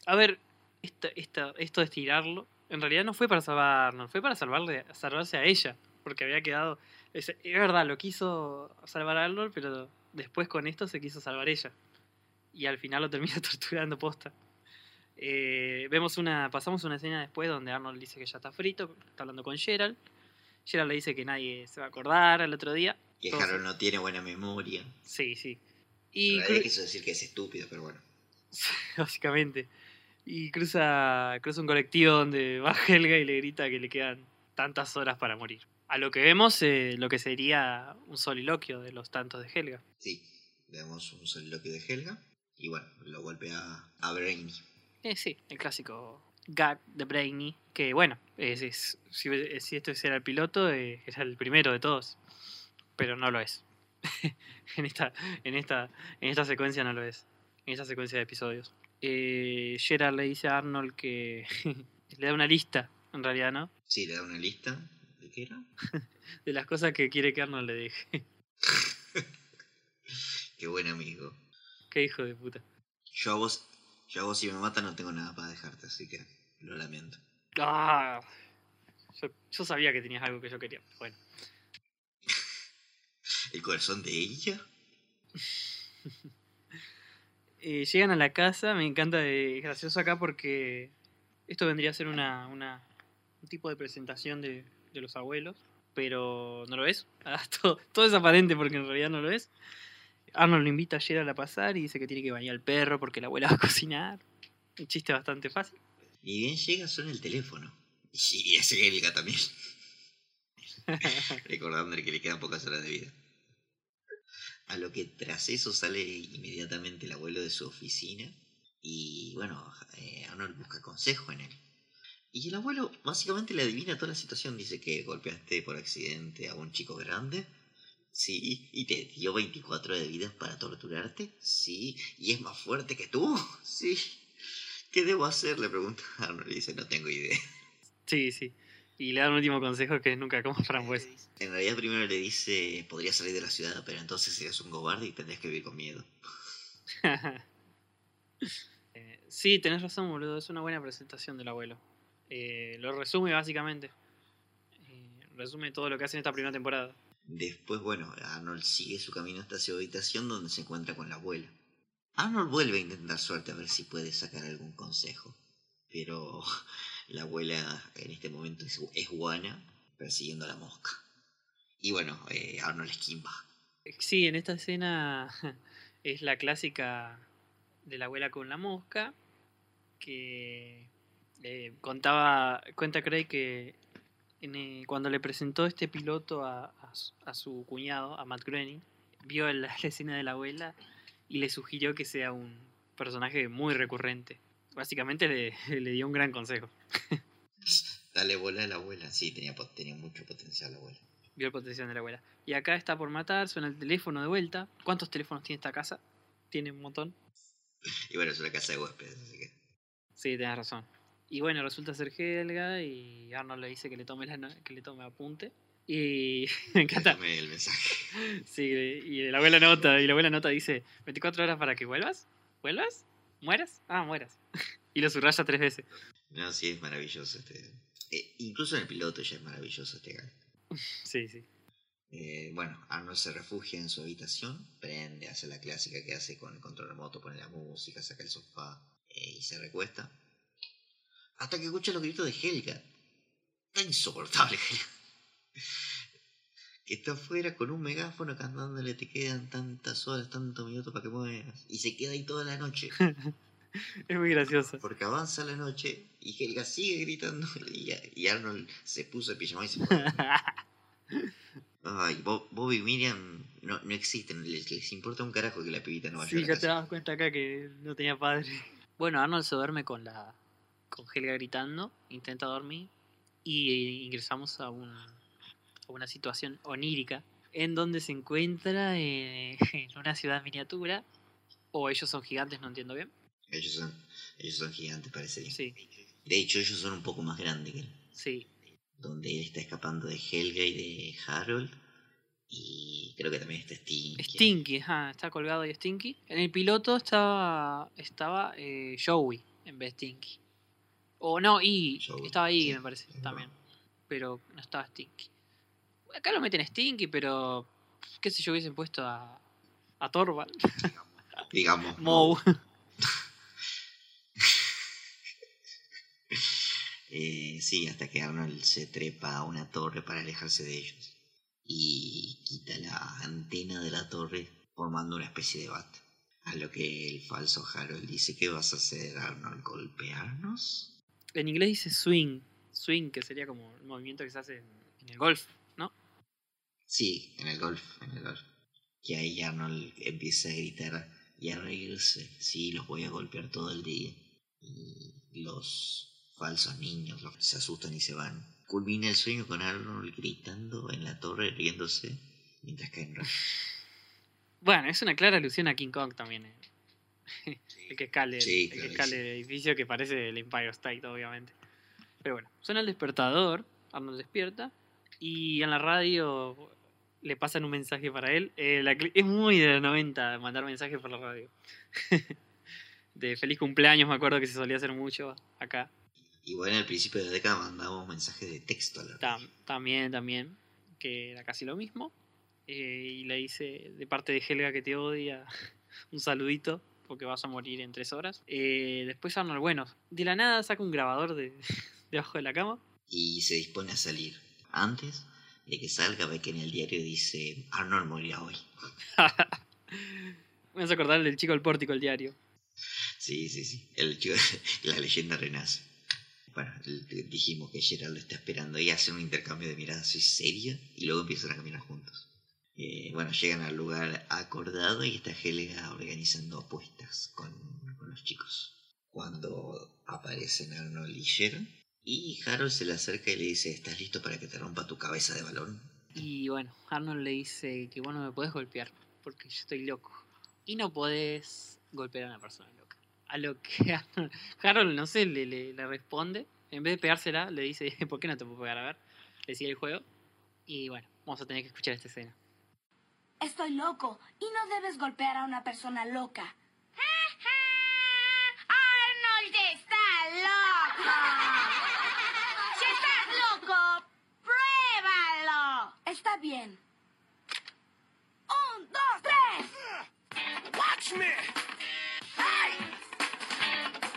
a ver, esta, esta- esto de estirarlo, en realidad no fue para salvar a Arnold, fue para salvarle, salvarse a ella, porque había quedado... Es, es verdad, lo quiso salvar a Arnold, pero después con esto se quiso salvar ella. Y al final lo termina torturando posta. Eh, vemos una, pasamos una escena después donde Arnold dice que ya está frito, está hablando con Gerald. Gerald le dice que nadie se va a acordar al otro día. Que Todos- Harold no tiene buena memoria. Sí, sí. Y cru- realidad quiso decir que es estúpido, pero bueno. básicamente. Y cruza, cruza un colectivo donde va Helga y le grita que le quedan tantas horas para morir. A lo que vemos, eh, lo que sería un soliloquio de los tantos de Helga. Sí, vemos un soliloquio de Helga. Y bueno, lo golpea a Brainy. Eh, sí, el clásico gag de Brainy. Que bueno, es, es- si, si esto era el piloto, eh, era el primero de todos. Pero no lo es. en, esta, en, esta, en esta secuencia no lo es. En esta secuencia de episodios. Eh, Gerard le dice a Arnold que le da una lista, en realidad, ¿no? Sí, le da una lista. ¿De qué era? De las cosas que quiere que Arnold le deje. Qué buen amigo. Qué hijo de puta. Yo a vos, yo vos si me matan no tengo nada para dejarte, así que lo lamento. Ah, yo, yo sabía que tenías algo que yo quería. Bueno, ¿El corazón de ella? Eh, llegan a la casa, me encanta, es gracioso acá porque esto vendría a ser una, una- un tipo de presentación de, de los abuelos, pero no lo es. Ah, todo, todo es aparente porque en realidad no lo es. Arnold lo invita ayer a la pasar y dice que tiene que bañar al perro porque la abuela va a cocinar. Un chiste bastante fácil. Ni bien llega, suena el teléfono. Y es Helga también. Recordándole que le quedan pocas horas de vida. A lo que tras eso sale inmediatamente el abuelo de su oficina. Y bueno, eh, Arnold busca consejo en él. Y el abuelo básicamente le adivina toda la situación. Dice que golpeaste por accidente a un chico grande Sí, y te dio 24 de vidas para torturarte. Sí, y es más fuerte que tú. Sí. ¿Qué debo hacer? Le pregunta Arnold y dice, no tengo idea. Sí, sí. Y le da un último consejo que es nunca comas frambuesas. En realidad primero le dice, podría salir de la ciudad, pero entonces serías un cobarde y tendrías que vivir con miedo. Eh, sí, tenés razón, boludo. Es una buena presentación del abuelo. Eh, lo resume básicamente. Eh, resume todo lo que hace en esta primera temporada. Después, bueno, Arnold sigue su camino hasta su habitación donde se encuentra con la abuela. Arnold vuelve a intentar suerte a ver si puede sacar algún consejo. Pero la abuela en este momento es, es guana persiguiendo a la mosca. Y bueno, eh, Arnold esquimba. Sí, en esta escena es la clásica de la abuela con la mosca que eh, contaba, cuenta Craig que en, eh, cuando le presentó este piloto a, a su- a su cuñado, a Matt Groening, vio la, la escena de la abuela y le sugirió que sea un personaje muy recurrente. Básicamente le, le dio un gran consejo. Dale bola a la abuela. Sí, tenía, tenía mucho potencial la abuela. Vio el potencial de la abuela. Y acá está por matar, suena el teléfono de vuelta. ¿Cuántos teléfonos tiene esta casa? Tiene un montón. Y bueno, es una casa de huéspedes, así que... Sí, tenés razón. Y bueno, resulta ser Helga y Arnold le dice que le tome, la que le tome apunte. Y me encanta. Dame el mensaje. Sí, y la abuela nota, y la abuela nota dice, 24 horas para que vuelvas, vuelvas, mueras, ah, mueras. Y lo subraya tres veces. No, sí, es maravilloso este... eh, incluso en el piloto ya es maravilloso este gag. Sí, sí. Eh, bueno, Arnold se refugia en su habitación, prende, hace la clásica que hace con el control remoto, pone la música, saca el sofá eh, y se recuesta. Hasta que escucha los gritos de Helga. Está insoportable Helga. Que está afuera con un megáfono cantándole te quedan tantas horas, tantos minutos para que mueras. Y se queda ahí toda la noche. Es muy gracioso. Porque avanza la noche y Helga sigue gritando y, y Arnold se puso el pijama y se fue. Ay, Bo- Bobby y Miriam no, no existen, les, les importa un carajo que la pibita no vaya a Sí, la ya te casa. das cuenta acá que no tenía padre. Bueno, Arnold se duerme con la con Helga gritando, intenta dormir y ingresamos a, un, a una situación onírica en donde se encuentra eh, en una ciudad miniatura o ellos son gigantes, no entiendo bien. Ellos son, ellos son gigantes, parece. Sí, De hecho, ellos son un poco más grandes que él. sí, Donde él está escapando de Helga y de Harold. Y creo que también está Stinky. Stinky, ajá, está colgado ahí Stinky. En el piloto estaba estaba eh, Joey en vez de Stinky. O no, y estaba ahí, sí, me parece, también. Pero no estaba Stinky. Acá lo meten Stinky, pero qué sé yo, hubiesen puesto a, a Torvald, Digamos. Moe. Eh, sí, hasta que Arnold se trepa a una torre para alejarse de ellos. Y quita la antena de la torre formando una especie de bat. A lo que el falso Harold dice, ¿qué vas a hacer, Arnold? ¿Golpearnos? En inglés dice swing. Swing, que sería como el movimiento que se hace en, en el golf, ¿no? Sí, en el golf, en el golf. Y ahí Arnold empieza a gritar y a reírse. Sí, los voy a golpear todo el día. Y los falsos niños los- se asustan y se van. Culmina el sueño con Arnold gritando en la torre, riéndose, mientras caen rayos. Bueno, es una clara alusión a King Kong también. eh. El que escale, el- Sí, el que sí. el edificio que parece el Empire State, obviamente. Pero bueno, suena el despertador, Arnold despierta y en la radio le pasan un mensaje para él. Eh, la es muy de los 90 mandar mensajes por la radio. de feliz cumpleaños, me acuerdo que se solía hacer mucho acá. Igual al principio de la década mandamos mensajes de texto a la radio. también, también, que era casi lo mismo. Eh, y le dice de parte de Helga que te odia un saludito porque vas a morir en tres horas. Eh, después Arnold, bueno, de la nada saca un grabador de debajo de la cama. Y se dispone a salir. Antes de que salga, ve que en el diario dice, Arnold morirá hoy. Me hace acordar del chico del pórtico, el diario. Sí, sí, sí. El chico, la leyenda renace. Bueno, dijimos que Gerald lo está esperando y hacen un intercambio de miradas así seria y luego empiezan a caminar juntos. Eh, bueno, llegan al lugar acordado y está Helga organizando apuestas con, con los chicos. Cuando aparecen Arnold y Sharon, y Harold se le acerca y le dice, ¿estás listo para que te rompa tu cabeza de balón? Y bueno, Arnold le dice que vos no me podés golpear porque yo estoy loco. Y no podés golpear a una persona loca. A lo que Arnold, Harold, no sé, le, le, le responde. En vez de pegársela, le dice, ¿por qué no te puedo pegar? A ver, le sigue el juego. Y bueno, vamos a tener que escuchar esta escena. Estoy loco y no debes golpear a una persona loca. ¡Arnold está loco! Si estás loco, pruébalo. Está bien. Un, dos, tres. Watch me! Hey!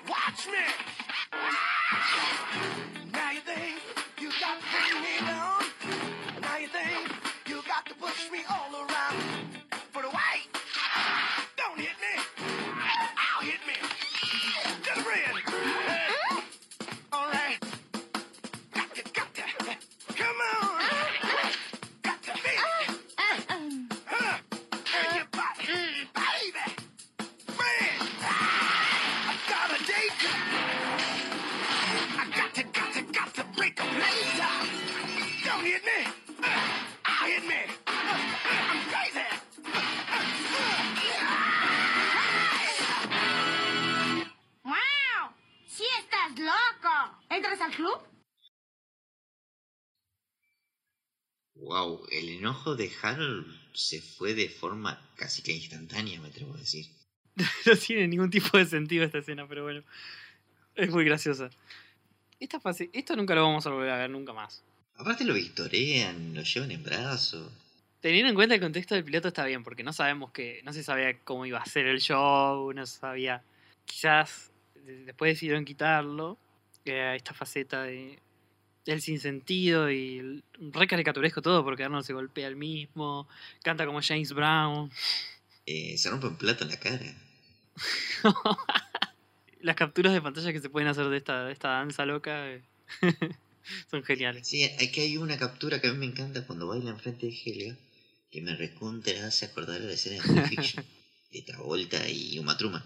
Watch me! Enojo de Harold se fue de forma casi que instantánea, me atrevo a decir. no tiene ningún tipo de sentido esta escena, pero bueno. Es muy graciosa. Esta fase, esto nunca lo vamos a volver a ver nunca más. Aparte lo victorean, lo llevan en brazos. Teniendo en cuenta el contexto del piloto está bien, porque no sabemos que. No se sabía cómo iba a ser el show, no se sabía. Quizás de- después decidieron quitarlo. eh, esta faceta de. El sinsentido y el, re caricaturesco todo, porque Arnold se golpea el mismo, canta como James Brown. Eh, se rompe un plato en la cara. Las capturas de pantalla que se pueden hacer de esta, de esta danza loca eh, son geniales. Sí, aquí hay una captura que a mí me encanta cuando baila enfrente de Helga, que me recontra hace acordar a la escena de Pulp Fiction, de Travolta y Uma Thurman.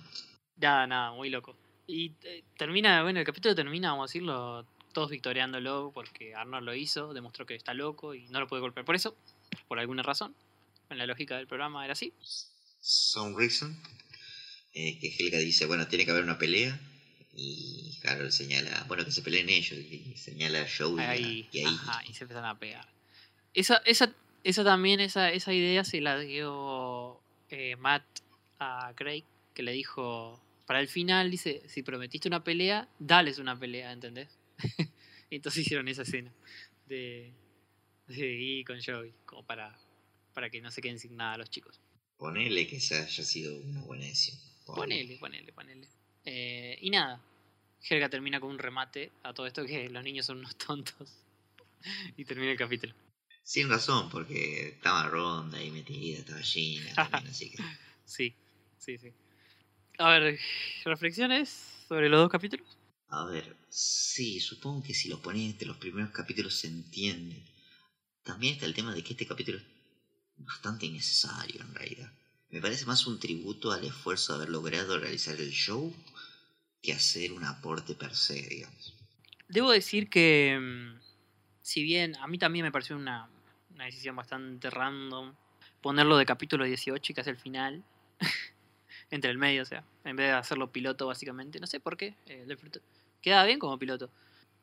Nada, nada, muy loco. Y eh, termina, bueno, el capítulo termina, vamos a decirlo, todos victoriándolo porque Arnold lo hizo, demostró que está loco y no lo puede golpear por eso, por alguna razón. En la lógica del programa era así. Some Reason, eh, que Helga dice, bueno, tiene que haber una pelea, y Harold señala, bueno, que se peleen ellos, y señala a Joe y a- Ahí, y ahí. ajá, y se empiezan a pegar. Esa, esa, esa también, esa, esa idea se la dio eh, Matt a Craig, que le dijo, para el final, dice, si prometiste una pelea, dales una pelea, ¿entendés? Entonces hicieron esa escena de, de Iggy con Joey, como para, para que no se queden sin nada los chicos. Ponele que esa haya sido una buena decisión. Ponele, ponele, ponele. Eh, y nada, Helga termina con un remate a todo esto que los niños son unos tontos. y termina el capítulo. Sin razón, porque estaba Ronda ahí metida, estaba también, así que... Sí, sí, sí. A ver, reflexiones sobre los dos capítulos. A ver, sí, supongo que si lo pones entre los primeros capítulos se entiende. También está el tema de que este capítulo es bastante innecesario en realidad. Me parece más un tributo al esfuerzo de haber logrado realizar el show que hacer un aporte per se, digamos. Debo decir que, mm, si bien a mí también me pareció una, una decisión bastante random ponerlo de capítulo 18 y casi al final, entre el medio, o sea, en vez de hacerlo piloto básicamente, no sé por qué, eh, le fruto- queda bien como piloto.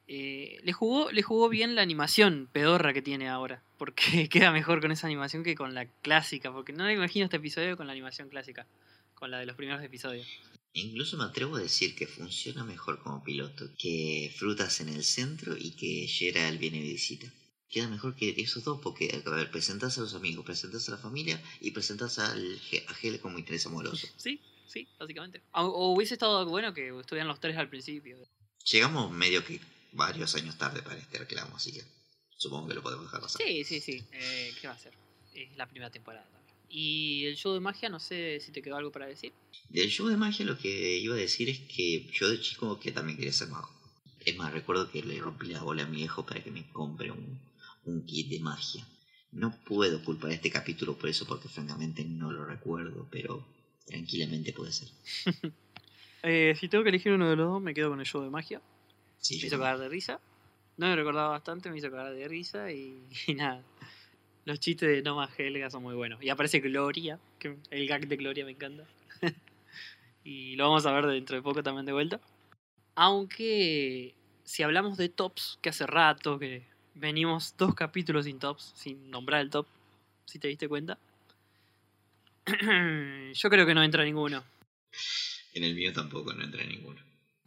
Eh, le, jugó, le jugó bien la animación pedorra que tiene ahora, porque queda mejor con esa animación que con la clásica, porque no me imagino este episodio con la animación clásica, con la de los primeros episodios. Incluso me atrevo a decir que funciona mejor como piloto que Frutas en el centro y que Gerald viene de visita. Queda mejor que esos dos porque, a ver, presentás a los amigos, presentás a la familia y presentás al, a Gel como interés amoroso. Sí, sí, básicamente. O, o hubiese estado bueno que estuvieran los tres al principio. Llegamos medio que varios años tarde para este reclamo, así que supongo que lo podemos dejar pasar. Sí, sí, sí. Eh, ¿Qué va a ser? Es la primera temporada también. Y el show de magia, no sé si te quedó algo para decir. Del show de magia lo que iba a decir es que yo de chico que también quería ser mago. Es más, recuerdo que le rompí la bola a mi viejo para que me compre un, un kit de magia. No puedo culpar este capítulo por eso porque francamente no lo recuerdo, pero tranquilamente puede ser. Eh, si tengo que elegir uno de los dos, me quedo con el show de magia. Sí, Me hizo cagar de risa. No me recordaba bastante, me hizo cagar de risa y, y nada. Los chistes de No más Helga son muy buenos. Y aparece Gloria, que el gag de Gloria me encanta. y lo vamos a ver dentro de poco también de vuelta. Aunque si hablamos de tops, que hace rato que venimos dos capítulos sin tops, sin nombrar el top, si te diste cuenta. Yo creo que no entra ninguno. En el mío tampoco no entra ninguno.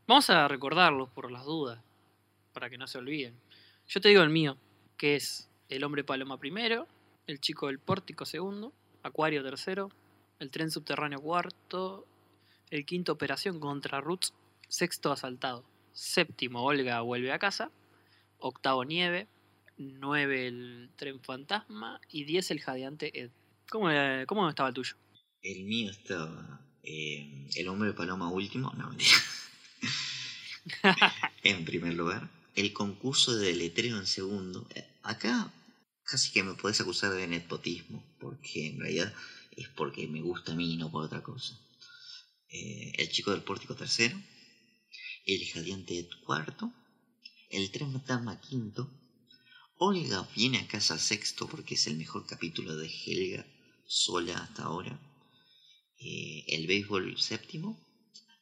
Vamos a recordarlos por las dudas, para que no se olviden. Yo te digo el mío, que es El hombre paloma primero, El chico del pórtico segundo, Acuario tercero, El tren subterráneo cuarto, El quinto operación contra Roots, sexto asaltado, séptimo Olga vuelve a casa, octavo nieve, nueve el tren fantasma y diez el jadeante Ed. ¿Cómo, eh, cómo estaba el tuyo? El mío estaba eh, El hombre paloma último, no mentira. en primer lugar, el concurso de letreo en segundo. Eh, Acá casi que me puedes acusar de nepotismo, porque en realidad es porque me gusta a mí y no por otra cosa. Eh, el chico del pórtico tercero, el jadeante cuarto, el tren fantasma quinto, Olga viene a casa sexto porque es el mejor capítulo de Helga sola hasta ahora. Eh, el béisbol séptimo.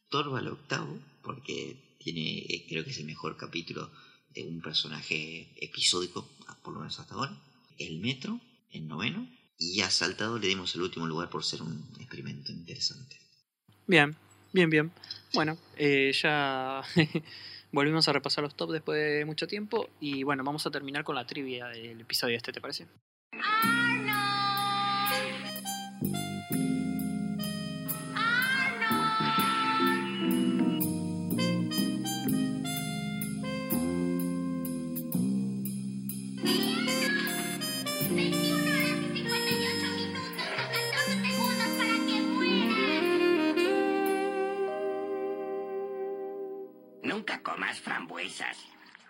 Torval octavo porque tiene, eh, creo que es el mejor capítulo de un personaje episódico, por lo menos hasta ahora. El metro en noveno. Y a Saltado le dimos el último lugar por ser un experimento interesante. Bien, bien, bien. Bueno, eh, ya volvimos a repasar los top después de mucho tiempo y bueno, vamos a terminar con la trivia del episodio este, ¿te parece? Arnold.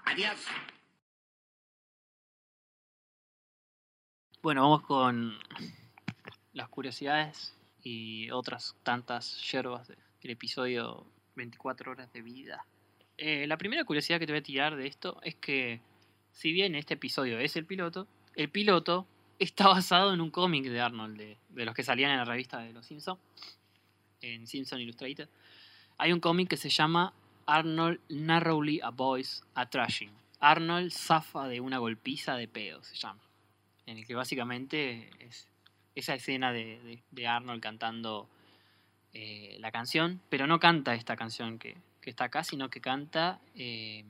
Adiós. Bueno, vamos con las curiosidades y otras tantas yerbas de- del episodio 24 horas de vida. Eh, la primera curiosidad que te voy a tirar de esto es que, si bien este episodio es el piloto, el piloto está basado en un cómic de Arnold, de, de los que salían en la revista de Los Simpsons, en Simpson Illustrated. Hay un cómic que se llama Arnold Narrowly Avoids a Trashing. Arnold zafa de una golpiza de pedo, se llama en el que básicamente es esa escena de, de- de Arnold cantando eh, la canción, pero no canta esta canción que, que está acá, sino que canta eh,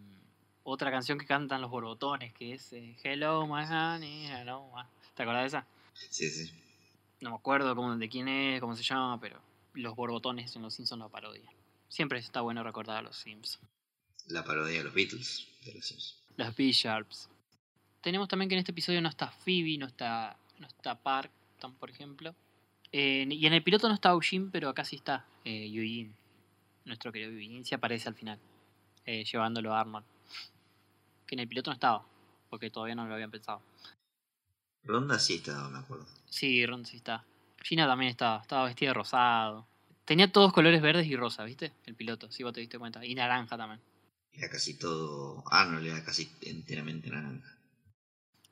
otra canción que cantan los borbotones, que es eh, Hello my honey, hello my... ¿Te acordás de esa? Sí, sí. No me acuerdo cómo, de quién es, cómo se llama, pero los borbotones en los Simpsons la parodian. Siempre está bueno recordar a los Simpsons. La parodia de los Beatles. De los Simpsons. Las B-Sharps. Tenemos también que en este episodio no está Phoebe, no está, no está Parkton, por ejemplo. Eh, y en el piloto no está Eugene, pero acá sí está eh, Eugene. Nuestro querido Eugene se aparece al final, eh, llevándolo a Arnold. Que en el piloto no estaba, porque todavía no lo habían pensado. Ronda sí estaba, me acuerdo. Sí, Ron sí está. Gina también estaba, estaba vestida de rosado. Tenía todos colores verdes y rosa, ¿viste? El piloto, si vos te diste cuenta. Y naranja también. Era casi todo. Arnold era casi enteramente naranja.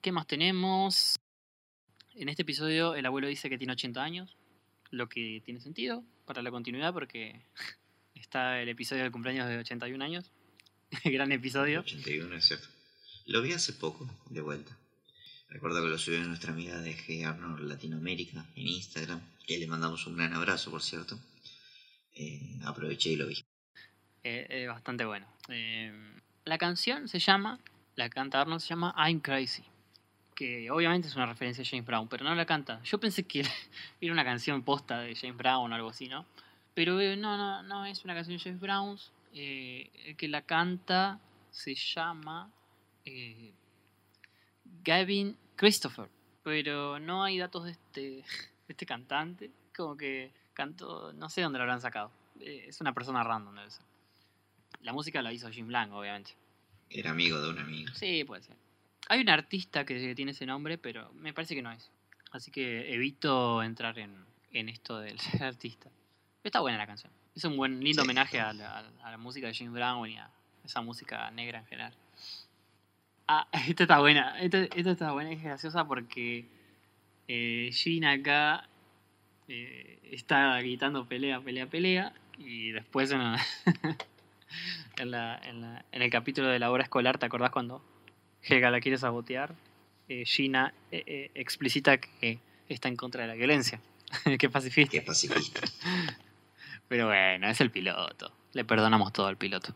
¿Qué más tenemos? En este episodio el abuelo dice que tiene 80 años, lo que tiene sentido para la continuidad porque está el episodio del cumpleaños de 81 años. Gran episodio. 81, es cierto. Lo vi hace poco, de vuelta. Recuerdo que lo subió nuestra amiga de G. Arnold Latinoamérica en Instagram, que le mandamos un gran abrazo, por cierto. Eh, aproveché y lo vi. Eh, bastante bueno. Eh, la canción se llama, la canta Arnold se llama I'm Crazy. Que obviamente es una referencia a James Brown, pero no la canta. Yo pensé que era una canción posta de James Brown o algo así, ¿no? Pero eh, no, no, no es una canción de James Brown. El que la canta se llama Gavin Christopher. Pero no hay datos de este, de este cantante. Como que cantó, no sé dónde lo habrán sacado. Eh, es una persona random, debe ser. La música la hizo Jim Blanc, obviamente. Era amigo de un amigo. Sí, puede ser. Hay un artista que tiene ese nombre, pero me parece que no es. Así que evito entrar en, en esto del artista. Pero está buena la canción. Es un buen, lindo Sí, homenaje a la, a la música de James Brown y a esa música negra en general. Ah, esta está buena. Esta, esta está buena y es graciosa porque Eh, Jin acá eh, está gritando pelea, pelea, pelea. Y después en, la- en, la- en la- en el capítulo de la hora escolar, ¿te acordás cuando Helga la quiere sabotear? Eh, Gina eh, eh, explicita que está en contra de la violencia, que pacifista. Que pacifista. Pero bueno, es el piloto. Le perdonamos todo al piloto.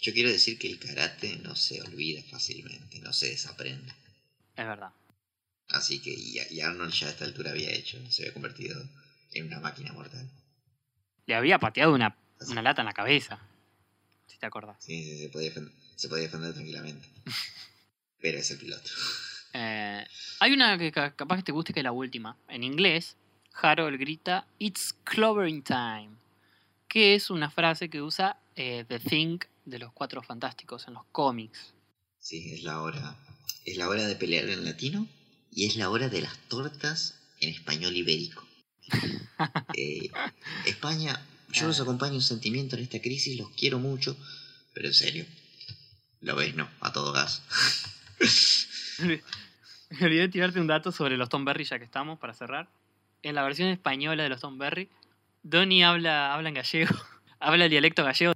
Yo quiero decir que el karate no se olvida fácilmente, no se desaprende. Es verdad. Así que, y Arnold ya a esta altura había hecho, se había convertido en una máquina mortal. Le había pateado una, una lata en la cabeza. Si te acordás. Sí, sí, se podía defender, se podía defender tranquilamente. Pero es el piloto. Eh, hay una que ca- capaz que te guste que es la última. En inglés, Harold grita It's clovering time. Que es una frase que usa eh, The Thing de los Cuatro Fantásticos en los cómics. Sí, es la hora. Es la hora de pelear en latino y es la hora de las tortas en español ibérico. Eh, España, yo los acompaño en sentimiento en esta crisis, los quiero mucho, pero en serio, lo ves, ¿no? A todo gas. Me olvidé de tirarte un dato sobre los Tom Berry ya que estamos para cerrar. En la versión española de los Tom Berry, Donnie habla, habla en gallego, habla el dialecto gallego.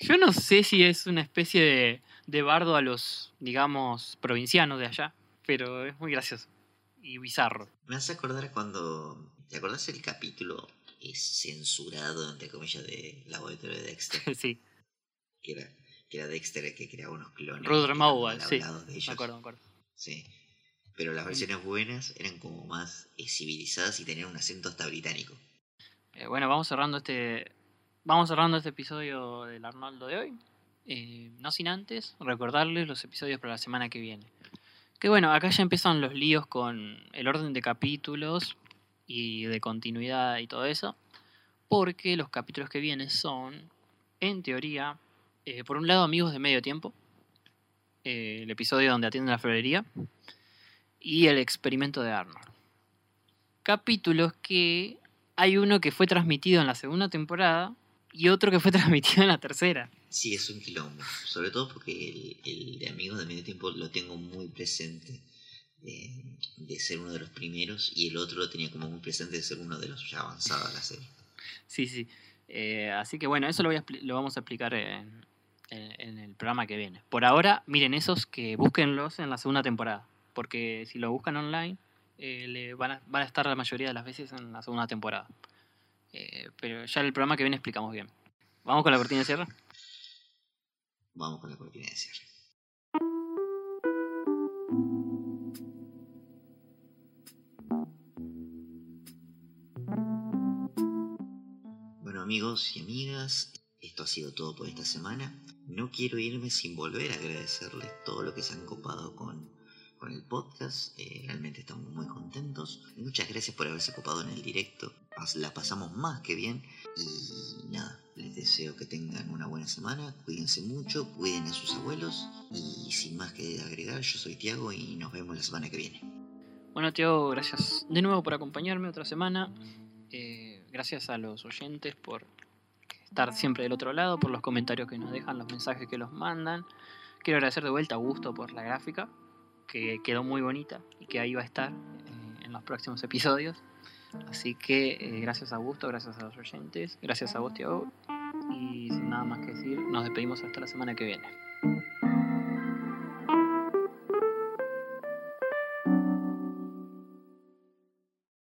Yo no sé si es una especie de, de bardo a los, digamos, provincianos de allá, pero es muy gracioso y bizarro. Me hace acordar cuando. ¿Te acordás el capítulo censurado, entre comillas, de Laboratorio de Dexter? sí, Que era, que era Dexter el que creaba unos clones. Mauer, mal sí, hablados de ellos. me acuerdo, me acuerdo. Sí. Pero las versiones buenas eran como más eh, civilizadas y tenían un acento hasta británico. Eh, bueno, vamos cerrando este. Vamos cerrando este episodio del Arnoldo de hoy. Eh, no sin antes recordarles los episodios para la semana que viene. Que bueno, acá ya empiezan los líos con el orden de capítulos y de continuidad y todo eso. Porque los capítulos que vienen son, en teoría, eh, por un lado, amigos de medio tiempo. eh, el episodio donde atienden la florería. Y el experimento de Arnold. Capítulos que hay uno que fue transmitido en la segunda temporada y otro que fue transmitido en la tercera. Sí, es un quilombo. Sobre todo porque el, el de Amigos de Medio Tiempo lo tengo muy presente de, de ser uno de los primeros y el otro lo tenía como muy presente de ser uno de los ya avanzados de la serie. Sí, sí. Eh, así que bueno, eso lo, voy a expli- lo vamos a explicar en, en- en el programa que viene. Por ahora, miren esos que búsquenlos en la segunda temporada. Porque si lo buscan online, eh, le van, a, van a estar la mayoría de las veces en la segunda temporada. Eh, pero ya el programa que viene explicamos bien. ¿Vamos con la cortina de cierre? Vamos con la cortina de cierre. Amigos y amigas, esto ha sido todo por esta semana. No quiero irme sin volver a agradecerles todo lo que se han copado con, con el podcast. Eh, realmente estamos muy contentos. Muchas gracias por haberse copado en el directo. La pasamos más que bien. Y nada, les deseo que tengan una buena semana. Cuídense mucho, cuiden a sus abuelos. Y sin más que agregar, yo soy Tiago y nos vemos la semana que viene. Bueno, Tiago, gracias de nuevo por acompañarme otra semana. Eh, gracias a los oyentes por estar siempre del otro lado, por los comentarios que nos dejan, los mensajes que los mandan. Quiero agradecer de vuelta a Augusto por la gráfica, que quedó muy bonita y que ahí va a estar eh, en los próximos episodios. Así que eh, gracias a Augusto, gracias a los oyentes, gracias a vos, Tiago. Y sin nada más que decir, nos despedimos hasta la semana que viene.